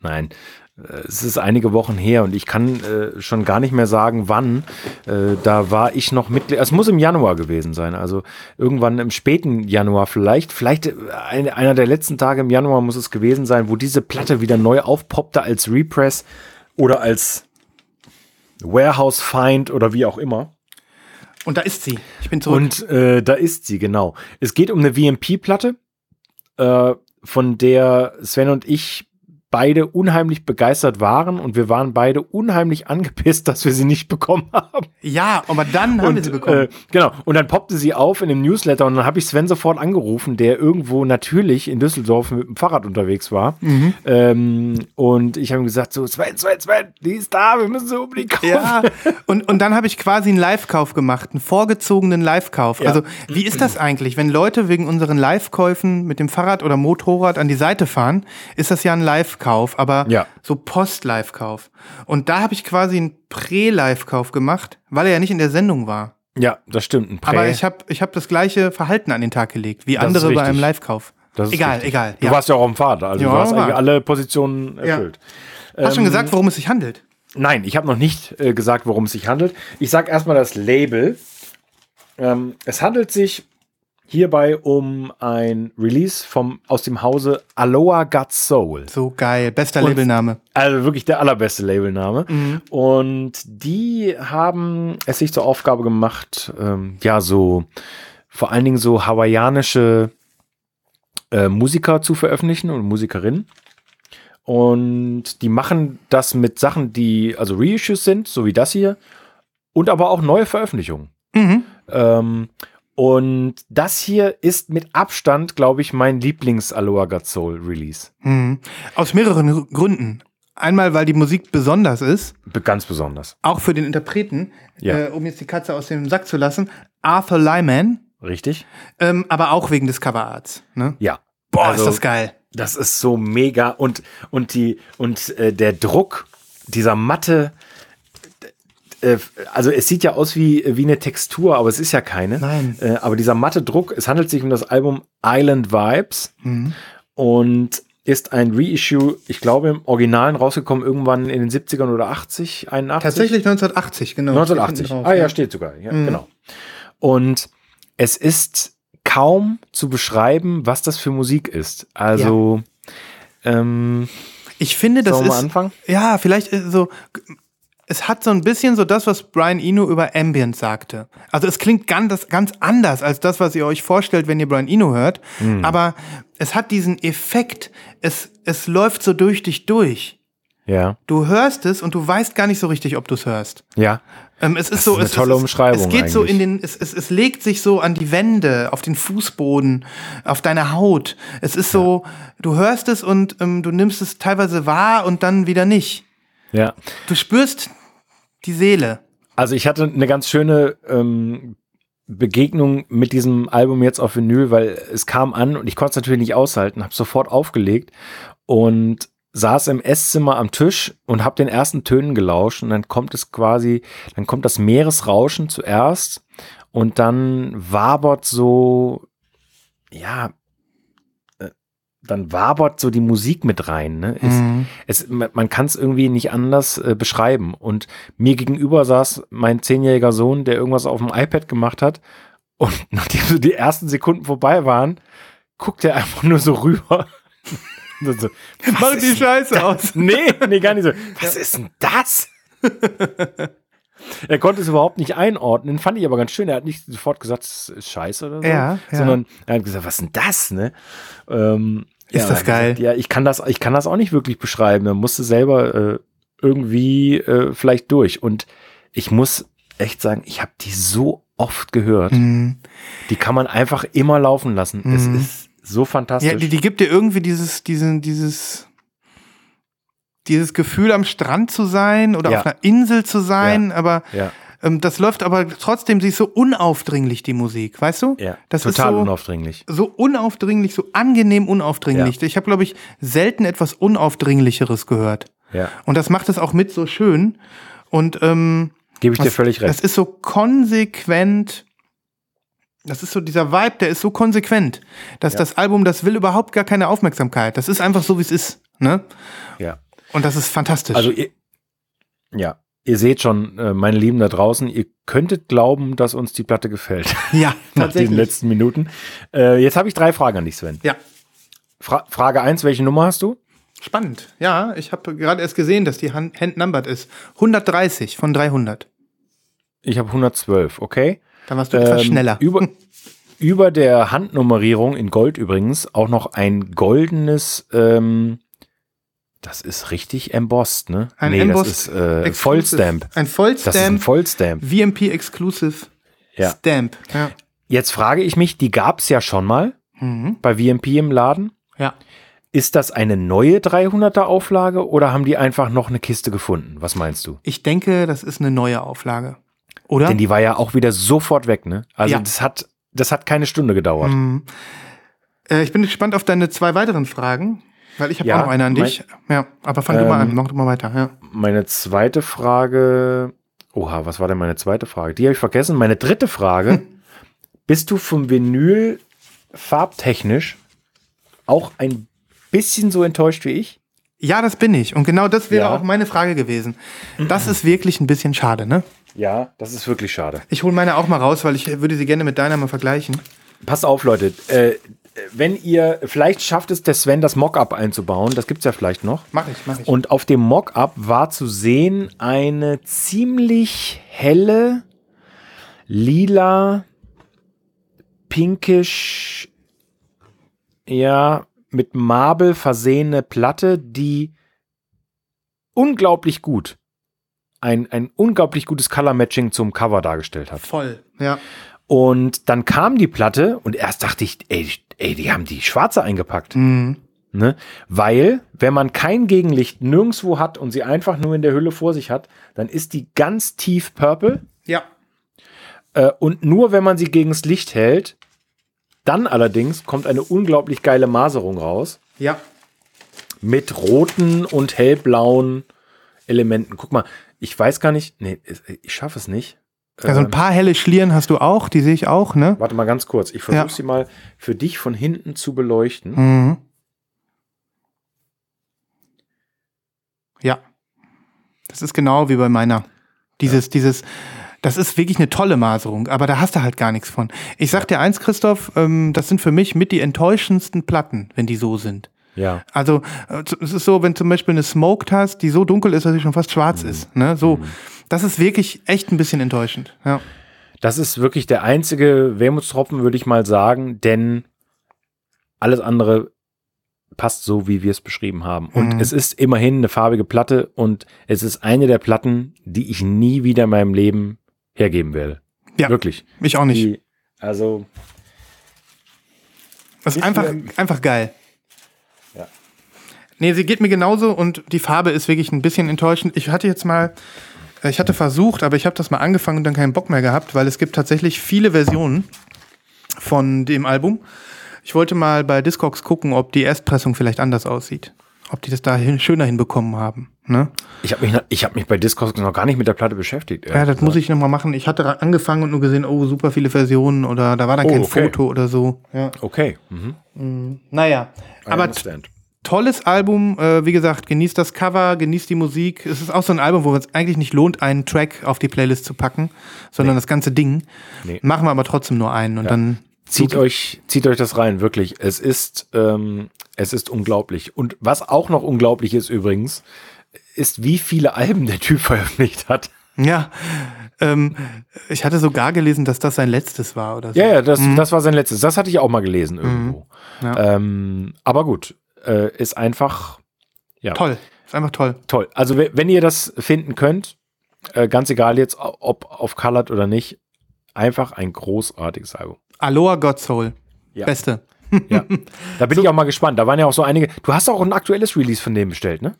[SPEAKER 4] nein, es ist einige Wochen her und ich kann äh, schon gar nicht mehr sagen, wann. Äh, da war ich noch Mitglied. Es muss im Januar gewesen sein, also irgendwann im späten Januar vielleicht. Vielleicht äh, ein, einer der letzten Tage im Januar muss es gewesen sein, wo diese Platte wieder neu aufpoppte als Repress oder als Warehouse Find oder wie auch immer.
[SPEAKER 3] Und da ist sie. Ich bin zurück.
[SPEAKER 4] Und äh, da ist sie, genau. Es geht um eine VMP-Platte, äh, von der Sven und ich beide unheimlich begeistert waren und wir waren beide unheimlich angepisst, dass wir sie nicht bekommen haben.
[SPEAKER 3] ja, aber dann haben wir
[SPEAKER 4] Und,
[SPEAKER 3] sie bekommen.
[SPEAKER 4] Äh, genau. Und dann poppte sie auf in dem Newsletter und dann habe ich Sven sofort angerufen, der irgendwo natürlich in Düsseldorf mit dem Fahrrad unterwegs war.
[SPEAKER 3] Mhm.
[SPEAKER 4] Ähm, und ich habe ihm gesagt: So, Sven, Sven, Sven, die ist da, wir müssen sie unbedingt kaufen.
[SPEAKER 3] Ja, und, und dann habe ich quasi einen Live-Kauf gemacht, einen vorgezogenen Live-Kauf.
[SPEAKER 4] Ja.
[SPEAKER 3] Also, wie ist das eigentlich, wenn Leute wegen unseren Live-Käufen mit dem Fahrrad oder Motorrad an die Seite fahren, ist das ja ein Live-Kauf, aber
[SPEAKER 4] Ja.
[SPEAKER 3] so Post-Live-Kauf. Und da habe ich quasi einen Prä-Live-Kauf gemacht, weil er ja nicht in der Sendung war.
[SPEAKER 4] Ja, das stimmt. Ein Prä
[SPEAKER 3] Aber ich habe ich hab das gleiche Verhalten an den Tag gelegt, wie
[SPEAKER 4] Das
[SPEAKER 3] andere bei einem Live-Kauf. Egal,
[SPEAKER 4] richtig.
[SPEAKER 3] egal.
[SPEAKER 4] Du
[SPEAKER 3] ja.
[SPEAKER 4] warst ja auch am Vater, also
[SPEAKER 3] Ja,
[SPEAKER 4] du hast eigentlich alle Positionen erfüllt.
[SPEAKER 3] Hast schon gesagt, worum es sich handelt?
[SPEAKER 4] Nein, ich habe noch nicht äh, gesagt, worum es sich handelt. Ich sage erstmal das Label. Ähm, es handelt sich hierbei um ein Release vom, aus dem Hause Aloha Got Soul.
[SPEAKER 3] So geil. Bester
[SPEAKER 4] Und-
[SPEAKER 3] Labelname.
[SPEAKER 4] Also wirklich der allerbeste Labelname. Und die haben es sich zur Aufgabe gemacht, ähm, ja, so vor allen Dingen so hawaiianische äh, Musiker zu veröffentlichen und Musikerinnen. Und die machen das mit Sachen, die also Reissues sind, so wie das hier, und aber auch neue Veröffentlichungen.
[SPEAKER 3] Mhm.
[SPEAKER 4] Ähm, und das hier ist mit Abstand, glaube ich, mein Lieblings-Aloha Soul Release.
[SPEAKER 3] Mhm. Aus mehreren Gründen. Einmal, weil die Musik besonders ist,
[SPEAKER 4] Ganz besonders.
[SPEAKER 3] auch für den Interpreten,
[SPEAKER 4] Ja.
[SPEAKER 3] äh, um jetzt die Katze aus dem Sack zu lassen, Arthur Lyman,
[SPEAKER 4] Richtig?
[SPEAKER 3] ähm, aber auch wegen des Coverarts. Ne?
[SPEAKER 4] Ja.
[SPEAKER 3] Boah,
[SPEAKER 4] Also-
[SPEAKER 3] ist das geil.
[SPEAKER 4] Das ist so mega und und die und äh, der Druck dieser Matte also es sieht ja aus wie wie eine Textur, aber es ist ja keine.
[SPEAKER 3] Nein.
[SPEAKER 4] Äh, aber dieser matte Druck, es handelt sich um das Album Island Vibes
[SPEAKER 3] Mhm.
[SPEAKER 4] und ist ein Reissue, ich glaube im Originalen rausgekommen irgendwann in den 70ern oder 80, 81.
[SPEAKER 3] Tatsächlich 1980, genau.
[SPEAKER 4] 1980.
[SPEAKER 3] Steht hinten
[SPEAKER 4] ah
[SPEAKER 3] drauf,
[SPEAKER 4] ja, steht sogar. Ja,
[SPEAKER 3] Mhm.
[SPEAKER 4] genau. Und es ist kaum zu beschreiben, was das für Musik ist. Also ähm,
[SPEAKER 3] Ich finde, das ist.
[SPEAKER 4] anfangen?
[SPEAKER 3] Ja, vielleicht äh, so. Es hat so ein bisschen so das, was Brian Eno über Ambient sagte. Also es klingt ganz, das- ganz anders als das, was ihr euch vorstellt, wenn ihr Brian Eno hört.
[SPEAKER 4] Hm.
[SPEAKER 3] Aber es hat diesen Effekt. Es, es läuft so durch dich durch.
[SPEAKER 4] ja,
[SPEAKER 3] Du hörst es und du weißt gar nicht so richtig, ob du es hörst.
[SPEAKER 4] ja.
[SPEAKER 3] Ähm, es ist
[SPEAKER 4] ist
[SPEAKER 3] so,
[SPEAKER 4] eine
[SPEAKER 3] es,
[SPEAKER 4] tolle
[SPEAKER 3] es,
[SPEAKER 4] Umschreibung
[SPEAKER 3] Es geht so
[SPEAKER 4] eigentlich.
[SPEAKER 3] in den, es, es, es legt sich so an die Wände, auf den Fußboden, auf deine Haut. Es ist so, du hörst es und ähm, du nimmst es teilweise wahr und dann wieder nicht.
[SPEAKER 4] Ja.
[SPEAKER 3] Du spürst die Seele.
[SPEAKER 4] Also ich hatte eine ganz schöne ähm, Begegnung mit diesem Album jetzt auf Vinyl, weil es kam an und ich konnte es natürlich nicht aushalten, habe sofort aufgelegt und saß im Esszimmer am Tisch und habe den ersten Tönen gelauscht und dann kommt es quasi, dann kommt das Meeresrauschen zuerst und dann wabert so, ja, dann wabert so die Musik mit rein. Ne? Es, es, man kann es irgendwie nicht anders äh, beschreiben. Und mir gegenüber saß mein zehnjähriger Sohn, der irgendwas auf dem iPad gemacht hat. Und nachdem so die ersten Sekunden vorbei waren, guckt er einfach nur so rüber. So,
[SPEAKER 3] Mach die Scheiße
[SPEAKER 4] das?
[SPEAKER 3] aus.
[SPEAKER 4] Nee, nee, gar nicht so. Was ist denn das? er konnte es überhaupt nicht einordnen, fand ich aber ganz schön. Er hat nicht sofort gesagt, es ist scheiße oder so,
[SPEAKER 3] Ja, ja.
[SPEAKER 4] sondern er hat gesagt, was ist denn das, ne? Ähm,
[SPEAKER 3] Ist
[SPEAKER 4] ja,
[SPEAKER 3] das geil?
[SPEAKER 4] Gesagt, ja, ich kann das, ich kann das auch nicht wirklich beschreiben. Er musste selber äh, irgendwie äh, vielleicht durch. Und ich muss echt sagen, ich habe die so oft gehört.
[SPEAKER 3] Mhm.
[SPEAKER 4] Die kann man einfach immer laufen lassen. Es ist so fantastisch.
[SPEAKER 3] Ja, die, die gibt dir irgendwie dieses, diesen, dieses, dieses Gefühl am Strand zu sein oder
[SPEAKER 4] Ja.
[SPEAKER 3] auf einer Insel zu sein, aber
[SPEAKER 4] Ja.
[SPEAKER 3] Ähm, das läuft aber trotzdem, sie ist so unaufdringlich, die Musik, weißt du?
[SPEAKER 4] Ja,
[SPEAKER 3] das
[SPEAKER 4] total
[SPEAKER 3] ist so,
[SPEAKER 4] unaufdringlich.
[SPEAKER 3] so unaufdringlich, so angenehm unaufdringlich. Ich habe, glaube ich, selten etwas Unaufdringlicheres gehört.
[SPEAKER 4] Ja,
[SPEAKER 3] Und das macht es auch mit so schön. Und ähm,
[SPEAKER 4] gebe ich dir
[SPEAKER 3] das-
[SPEAKER 4] völlig recht.
[SPEAKER 3] Das ist so konsequent. Das ist so dieser Vibe, der ist so konsequent, dass das Album, das will überhaupt gar keine Aufmerksamkeit. Das ist einfach so, wie es ist. Ne?
[SPEAKER 4] ja.
[SPEAKER 3] Und das ist fantastisch.
[SPEAKER 4] Also ja, ihr seht schon, äh, meine Lieben da draußen, ihr könntet glauben, dass uns die Platte gefällt.
[SPEAKER 3] ja,
[SPEAKER 4] Nach diesen
[SPEAKER 3] tatsächlich.
[SPEAKER 4] letzten Minuten. Äh, jetzt habe ich drei Fragen an dich, Sven.
[SPEAKER 3] Ja,
[SPEAKER 4] Fra Frage 1, welche Nummer hast du?
[SPEAKER 3] spannend. Ja, ich habe gerade erst gesehen, dass die hand handnumbered ist. 130 von 300.
[SPEAKER 4] Ich habe 112, okay.
[SPEAKER 3] Da warst du etwas
[SPEAKER 4] Ähm,
[SPEAKER 3] schneller.
[SPEAKER 4] Über, über der Handnummerierung in Gold übrigens auch noch ein goldenes, ähm, das ist richtig embossed, ne?
[SPEAKER 3] Ein
[SPEAKER 4] nee,
[SPEAKER 3] embossed
[SPEAKER 4] das ist äh. Vollstamp.
[SPEAKER 3] Ein
[SPEAKER 4] Das ist ein
[SPEAKER 3] Vollstamp,
[SPEAKER 4] Vollstamp.
[SPEAKER 3] VMP Exclusive
[SPEAKER 4] Ja.
[SPEAKER 3] Stamp. Ja.
[SPEAKER 4] Jetzt frage ich mich, die gab es ja schon mal
[SPEAKER 3] Mhm.
[SPEAKER 4] bei VMP im Laden.
[SPEAKER 3] ja.
[SPEAKER 4] Ist das eine neue 300er Auflage oder haben die einfach noch eine Kiste gefunden? Was meinst du?
[SPEAKER 3] Ich denke, das ist eine neue Auflage. Oder?
[SPEAKER 4] Denn die war ja auch wieder sofort weg, ne? Also
[SPEAKER 3] Ja.
[SPEAKER 4] das hat das hat keine Stunde gedauert.
[SPEAKER 3] Mhm. Äh, ich bin gespannt auf deine zwei weiteren Fragen, weil ich habe
[SPEAKER 4] Ja,
[SPEAKER 3] auch noch eine an
[SPEAKER 4] mein-
[SPEAKER 3] dich. Ja, aber fang du mal
[SPEAKER 4] Ähm,
[SPEAKER 3] an, mach du mal weiter. Ja.
[SPEAKER 4] Meine zweite Frage, oha, was war denn meine zweite Frage? Die habe ich vergessen. Meine dritte Frage, bist du vom Vinyl farbtechnisch auch ein bisschen so enttäuscht wie ich?
[SPEAKER 3] ja, das bin ich. Und genau das wäre
[SPEAKER 4] Ja.
[SPEAKER 3] auch meine Frage gewesen. Das ist wirklich ein bisschen schade, ne?
[SPEAKER 4] Ja, das ist wirklich schade.
[SPEAKER 3] Ich hole meine auch mal raus, weil ich würde sie gerne mit deiner mal vergleichen.
[SPEAKER 4] Passt auf, Leute. Äh, wenn ihr, vielleicht schafft es der Sven, das Mockup einzubauen, das gibt es ja vielleicht noch.
[SPEAKER 3] Mach ich, mach ich.
[SPEAKER 4] Und auf dem Mockup war zu sehen eine ziemlich helle, lila, pinkisch, ja, mit Marble versehene Platte, die unglaublich gut, ein, ein unglaublich gutes Color-Matching zum Cover dargestellt hat.
[SPEAKER 3] Voll. Ja.
[SPEAKER 4] Und dann kam die Platte und erst dachte ich, ey, ey die haben die schwarze eingepackt.
[SPEAKER 3] Mhm.
[SPEAKER 4] Ne? Weil, wenn man kein Gegenlicht nirgendwo hat und sie einfach nur in der Hülle vor sich hat, dann ist die ganz tief purple.
[SPEAKER 3] Ja.
[SPEAKER 4] Äh, und nur wenn man sie gegens Licht hält, dann allerdings kommt eine unglaublich geile Maserung raus.
[SPEAKER 3] Ja.
[SPEAKER 4] Mit roten und hellblauen Elementen. Guck mal, ich weiß gar nicht, nee, ich schaffe es nicht.
[SPEAKER 3] Also ein
[SPEAKER 4] Ähm,
[SPEAKER 3] paar helle Schlieren hast du auch, die sehe ich auch, ne?
[SPEAKER 4] Warte mal ganz kurz, ich versuche
[SPEAKER 3] Ja.
[SPEAKER 4] sie mal für dich von hinten zu beleuchten.
[SPEAKER 3] Mhm. Ja. Das ist genau wie bei meiner. Dieses, dieses, das ist wirklich eine tolle Maserung, aber da hast du halt gar nichts von. Ich sag dir eins, Christoph, ähm, das sind für mich mit die enttäuschendsten Platten, wenn die so sind.
[SPEAKER 4] Ja.
[SPEAKER 3] Also äh, es ist so, wenn zum Beispiel eine Smoked hast, die so dunkel ist, dass sie schon fast schwarz
[SPEAKER 4] Mhm.
[SPEAKER 3] ist. Ne? So, das ist wirklich echt ein bisschen enttäuschend. Ja.
[SPEAKER 4] Das ist wirklich der einzige Wermutstropfen, würde ich mal sagen, denn alles andere passt so, wie wir es beschrieben haben. Und
[SPEAKER 3] Mhm.
[SPEAKER 4] es ist immerhin eine farbige Platte und es ist eine der Platten, die ich nie wieder in meinem Leben hergeben werde.
[SPEAKER 3] Ja.
[SPEAKER 4] Wirklich.
[SPEAKER 3] Ich auch nicht.
[SPEAKER 4] Die, also,
[SPEAKER 3] Das ist einfach,
[SPEAKER 4] mehr-
[SPEAKER 3] einfach geil.
[SPEAKER 4] Ja.
[SPEAKER 3] Nee, sie geht mir genauso und die Farbe ist wirklich ein bisschen enttäuschend. Ich hatte jetzt mal, ich hatte versucht, aber ich habe das mal angefangen und dann keinen Bock mehr gehabt, weil es gibt tatsächlich viele Versionen von dem Album. Ich wollte mal bei Discogs gucken, ob die Erstpressung vielleicht anders aussieht. Ob die das da hin, schöner hinbekommen haben. Ne?
[SPEAKER 4] ich habe mich, ich hab mich bei Discogs noch gar nicht mit der Platte beschäftigt.
[SPEAKER 3] Ja, das muss ich nochmal machen. Ich hatte angefangen und nur gesehen, oh, super viele Versionen oder da war dann
[SPEAKER 4] Oh,
[SPEAKER 3] kein
[SPEAKER 4] okay.
[SPEAKER 3] Foto oder so. Ja.
[SPEAKER 4] Okay. Mhm.
[SPEAKER 3] Naja,
[SPEAKER 4] I
[SPEAKER 3] aber. Tolles Album. Äh, wie gesagt, genießt das Cover, genießt die Musik. Es ist auch so ein Album, wo es eigentlich nicht lohnt, einen Track auf die Playlist zu packen, sondern das ganze Ding.
[SPEAKER 4] Nee.
[SPEAKER 3] Machen wir aber trotzdem nur einen und dann.
[SPEAKER 4] Zieht euch, zieht euch das rein, wirklich. Es ist, ähm, es ist unglaublich. Und was auch noch unglaublich ist übrigens, ist, wie viele Alben der Typ veröffentlicht hat.
[SPEAKER 3] Ja. Ähm, ich hatte sogar gelesen, dass das sein letztes war oder so.
[SPEAKER 4] Ja, ja, das, das war sein letztes. Das hatte ich auch mal gelesen irgendwo.
[SPEAKER 3] Ja.
[SPEAKER 4] Ähm, aber gut, äh, ist einfach ja,
[SPEAKER 3] Toll. Ist einfach toll.
[SPEAKER 4] toll. Also we- wenn ihr das finden könnt, äh, ganz egal jetzt, ob auf Colored oder nicht, einfach ein großartiges Album.
[SPEAKER 3] Aloha God Soul.
[SPEAKER 4] Ja.
[SPEAKER 3] Beste.
[SPEAKER 4] Ja. Da bin ich auch mal gespannt. Da waren ja auch so einige. Du hast auch ein aktuelles Release von dem bestellt, ne?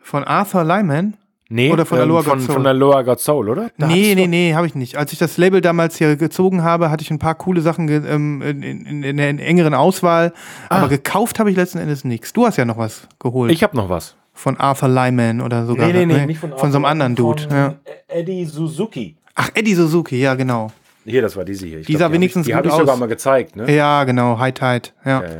[SPEAKER 3] Von Arthur Lyman?
[SPEAKER 4] Nee,
[SPEAKER 3] Oder von der
[SPEAKER 4] ähm, von,
[SPEAKER 3] God Soul?
[SPEAKER 4] von God Soul, oder? Da
[SPEAKER 3] nee, nee, nee, habe ich nicht. Als ich das Label damals hier gezogen habe, hatte ich ein paar coole Sachen ähm, in, in, in der engeren Auswahl. Aber gekauft habe ich letzten Endes nichts. Du hast ja noch was geholt.
[SPEAKER 4] Ah. Ich habe noch was.
[SPEAKER 3] von Arthur Lyman oder sogar. ne? Von so einem anderen Dude. Ja.
[SPEAKER 4] Eddie Suzuki.
[SPEAKER 3] Ach, Eddie Suzuki, ja, genau.
[SPEAKER 4] Hier, das war diese hier. Ich
[SPEAKER 3] Die sah
[SPEAKER 4] hab
[SPEAKER 3] wenigstens
[SPEAKER 4] ich, Die habe
[SPEAKER 3] gut
[SPEAKER 4] ich sogar
[SPEAKER 3] aus.
[SPEAKER 4] mal gezeigt, ne?
[SPEAKER 3] Ja, genau. High Tide. Ja.
[SPEAKER 4] Ja, ja.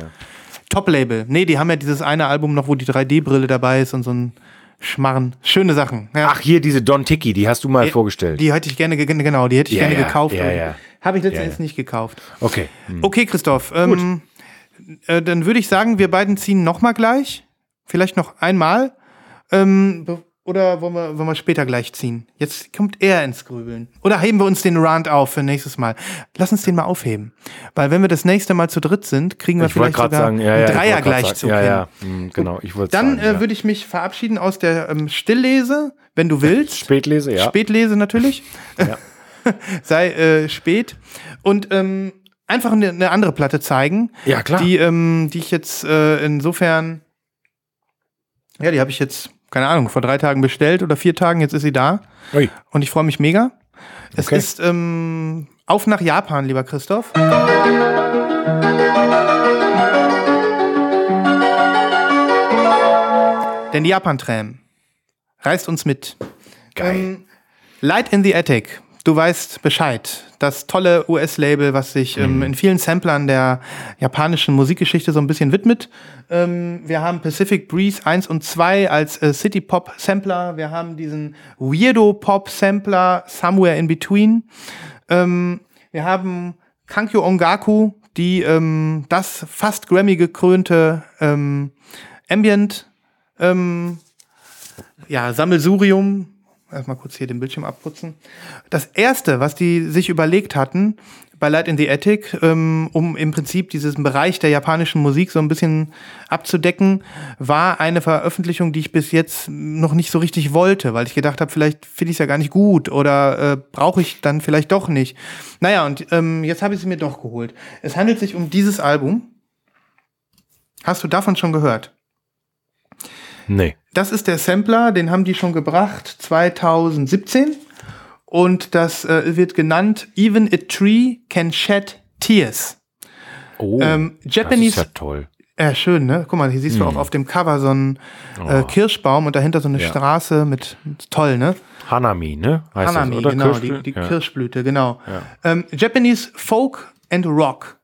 [SPEAKER 3] Top-Label. Nee, die haben ja dieses eine Album noch, wo die 3D-Brille dabei ist und so ein Schmarren. Schöne Sachen. Ja.
[SPEAKER 4] Ach, hier diese Don Tiki, die hast du mal vorgestellt.
[SPEAKER 3] Die hätte ich gerne, ge- genau, die hätte ich
[SPEAKER 4] Ja,
[SPEAKER 3] gerne
[SPEAKER 4] ja,
[SPEAKER 3] gekauft.
[SPEAKER 4] ja, ja.
[SPEAKER 3] Habe ich letzten
[SPEAKER 4] Ja, ja.
[SPEAKER 3] Endes nicht gekauft.
[SPEAKER 4] Okay. Hm.
[SPEAKER 3] Okay, Christoph. Ähm, äh, dann würde ich sagen, wir beiden ziehen nochmal gleich. Vielleicht noch einmal. Ähm, oder wollen wir, wollen wir später gleich ziehen? Jetzt kommt er ins Grübeln. Oder heben wir uns den Rant auf für nächstes Mal? Lass uns den mal aufheben. Weil wenn wir das nächste Mal zu dritt sind, kriegen wir
[SPEAKER 4] Ich
[SPEAKER 3] vielleicht sogar
[SPEAKER 4] sagen, ja,
[SPEAKER 3] einen Dreier gleich zu
[SPEAKER 4] Ja, ja, hm, genau, ich wollte
[SPEAKER 3] Dann
[SPEAKER 4] sagen.
[SPEAKER 3] äh,
[SPEAKER 4] ja.
[SPEAKER 3] würde ich mich verabschieden aus der ähm, Stilllese, wenn du willst.
[SPEAKER 4] Spätlese, ja.
[SPEAKER 3] Spätlese natürlich.
[SPEAKER 4] Ja.
[SPEAKER 3] Sei äh, spät. Und ähm, einfach eine, eine andere Platte zeigen.
[SPEAKER 4] Ja, klar.
[SPEAKER 3] Die, ähm, die ich jetzt äh, insofern. Ja, die habe ich jetzt, keine Ahnung, vor drei Tagen bestellt oder vier Tagen. Jetzt ist sie da.
[SPEAKER 4] Ui.
[SPEAKER 3] Und ich freue mich mega. Es
[SPEAKER 4] Okay.
[SPEAKER 3] ist ähm, auf nach Japan, lieber Christoph. Denn die Japan-Tram reißt uns mit.
[SPEAKER 4] Geil.
[SPEAKER 3] Ähm, Light in the Attic. Du weißt Bescheid. Das tolle US-Label, was sich
[SPEAKER 4] Mhm.
[SPEAKER 3] ähm, in vielen Samplern der japanischen Musikgeschichte so ein bisschen widmet. Ähm, wir haben Pacific Breeze 1 und 2 als äh, City-Pop-Sampler. Wir haben diesen Weirdo-Pop-Sampler Somewhere in Between. Ähm, wir haben Kankyo Ongaku, die ähm, das fast Grammy gekrönte ähm, Ambient ähm, ja, Sammelsurium. Erstmal kurz hier den Bildschirm abputzen. Das erste, was die sich überlegt hatten bei Light in the Attic, ähm, um im Prinzip diesen Bereich der japanischen Musik so ein bisschen abzudecken, war eine Veröffentlichung, die ich bis jetzt noch nicht so richtig wollte, weil ich gedacht habe, vielleicht finde ich es ja gar nicht gut oder äh, brauche ich dann vielleicht doch nicht. Naja, und ähm, jetzt habe ich sie mir doch geholt. Es handelt sich um dieses Album. Hast du davon schon gehört?
[SPEAKER 4] Nee.
[SPEAKER 3] Das ist der Sampler, den haben die schon gebracht 2017 und das äh, wird genannt Even a Tree Can Shed Tears.
[SPEAKER 4] Oh,
[SPEAKER 3] Ähm,
[SPEAKER 4] das
[SPEAKER 3] Japanese-
[SPEAKER 4] ist ja toll.
[SPEAKER 3] Ja, schön, ne? Guck mal, hier siehst du auch auf dem Cover so einen äh, Kirschbaum und dahinter so eine
[SPEAKER 4] Ja.
[SPEAKER 3] Straße mit, toll, ne?
[SPEAKER 4] Hanami, ne? Heißt
[SPEAKER 3] Hanami,
[SPEAKER 4] das, oder?
[SPEAKER 3] genau, die,
[SPEAKER 4] Kirschblüte?
[SPEAKER 3] die
[SPEAKER 4] ja.
[SPEAKER 3] Kirschblüte, genau. Ähm, Japanese Folk and Rock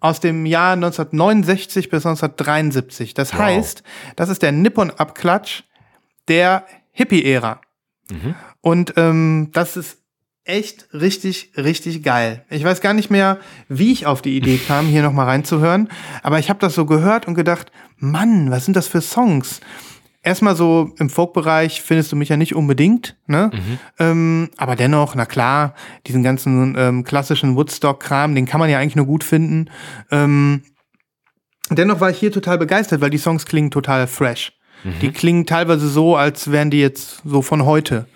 [SPEAKER 3] aus dem Jahr 1969 bis 1973. Das
[SPEAKER 4] Wow.
[SPEAKER 3] heißt, das ist der Nippon-Abklatsch der Hippie-Ära.
[SPEAKER 4] Mhm.
[SPEAKER 3] Und ähm, das ist echt richtig, richtig geil. Ich weiß gar nicht mehr, wie ich auf die Idee kam, hier nochmal reinzuhören. Aber ich habe das so gehört und gedacht, Mann, was sind das für Songs? Erstmal so im Folk-Bereich findest du mich ja nicht unbedingt, ne? Ähm, aber dennoch, na klar, diesen ganzen ähm, klassischen Woodstock-Kram, den kann man ja eigentlich nur gut finden. Ähm, dennoch war ich hier total begeistert, weil die Songs klingen total fresh. Die klingen teilweise so, als wären die jetzt so von heute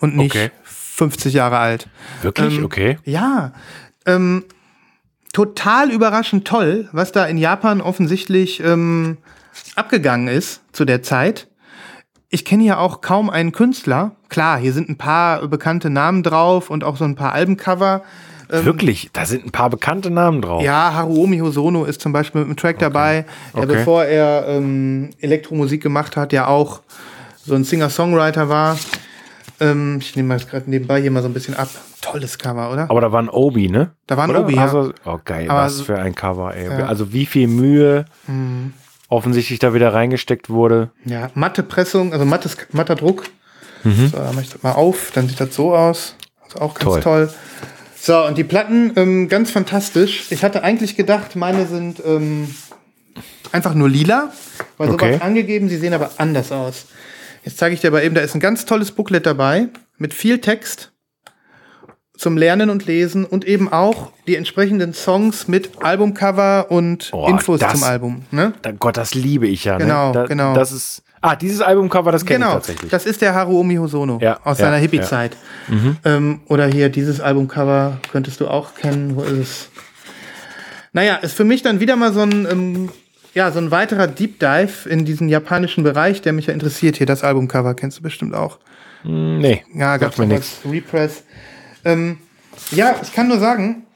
[SPEAKER 3] und nicht
[SPEAKER 4] Okay.
[SPEAKER 3] 50 Jahre alt.
[SPEAKER 4] Wirklich?
[SPEAKER 3] Ähm,
[SPEAKER 4] okay.
[SPEAKER 3] Ja, ähm, total überraschend toll, was da in Japan offensichtlich ähm, abgegangen ist zu der Zeit. Ich kenne ja auch kaum einen Künstler. Klar, hier sind ein paar bekannte Namen drauf und auch so ein paar Albencover.
[SPEAKER 4] Wirklich? Da sind ein paar bekannte Namen drauf.
[SPEAKER 3] ähm, Ja, Haruomi Hosono ist zum Beispiel mit einem Track dabei, der
[SPEAKER 4] Okay.
[SPEAKER 3] bevor er ähm, Elektromusik gemacht hat, ja auch so ein Singer-Songwriter war. Ähm, ich nehme mal gerade nebenbei hier mal so ein bisschen ab. Tolles Cover, oder?
[SPEAKER 4] Aber da war ein Obi, ne?
[SPEAKER 3] Da war ein? Obi, ja.
[SPEAKER 4] Also, oh, geil,
[SPEAKER 3] Aber
[SPEAKER 4] was für ein Cover, ey.
[SPEAKER 3] Ja. Mhm.
[SPEAKER 4] Also wie viel Mühe offensichtlich da wieder reingesteckt wurde.
[SPEAKER 3] Ja, matte Pressung, also mattes, matter Druck.
[SPEAKER 4] Mhm.
[SPEAKER 3] So, dann mache ich das mal auf, dann sieht das so aus. Also auch ganz
[SPEAKER 4] Toll.
[SPEAKER 3] toll. So, und die Platten, ähm, ganz fantastisch. Ich hatte eigentlich gedacht, meine sind ähm, einfach nur lila, weil
[SPEAKER 4] Okay.
[SPEAKER 3] sowas angegeben, sie sehen aber anders aus. Jetzt zeige ich dir aber eben, da ist ein ganz tolles Booklet dabei mit viel Text zum Lernen und Lesen und eben auch die entsprechenden Songs mit Albumcover und
[SPEAKER 4] Oh,
[SPEAKER 3] Infos
[SPEAKER 4] das-
[SPEAKER 3] zum Album. Ne?
[SPEAKER 4] Da, Gott, das liebe ich ja.
[SPEAKER 3] Genau,
[SPEAKER 4] ne? da,
[SPEAKER 3] genau.
[SPEAKER 4] Das ist. Ah, dieses Albumcover, das kenne ich
[SPEAKER 3] Genau,
[SPEAKER 4] tatsächlich.
[SPEAKER 3] das ist der Haruomi Hosono
[SPEAKER 4] Ja,
[SPEAKER 3] aus
[SPEAKER 4] ja,
[SPEAKER 3] seiner Hippie-Zeit. Ähm, oder hier dieses Albumcover könntest du auch kennen. Wo ist es? Naja, ist für mich dann wieder mal so ein ähm, ja, so ein weiterer Deep Dive in diesen japanischen Bereich, der mich ja interessiert. Hier, das Albumcover kennst du bestimmt auch.
[SPEAKER 4] Hm, nee,
[SPEAKER 3] Ja, gab's
[SPEAKER 4] mir nichts.
[SPEAKER 3] Repress. Ähm, ja, ich kann nur sagen,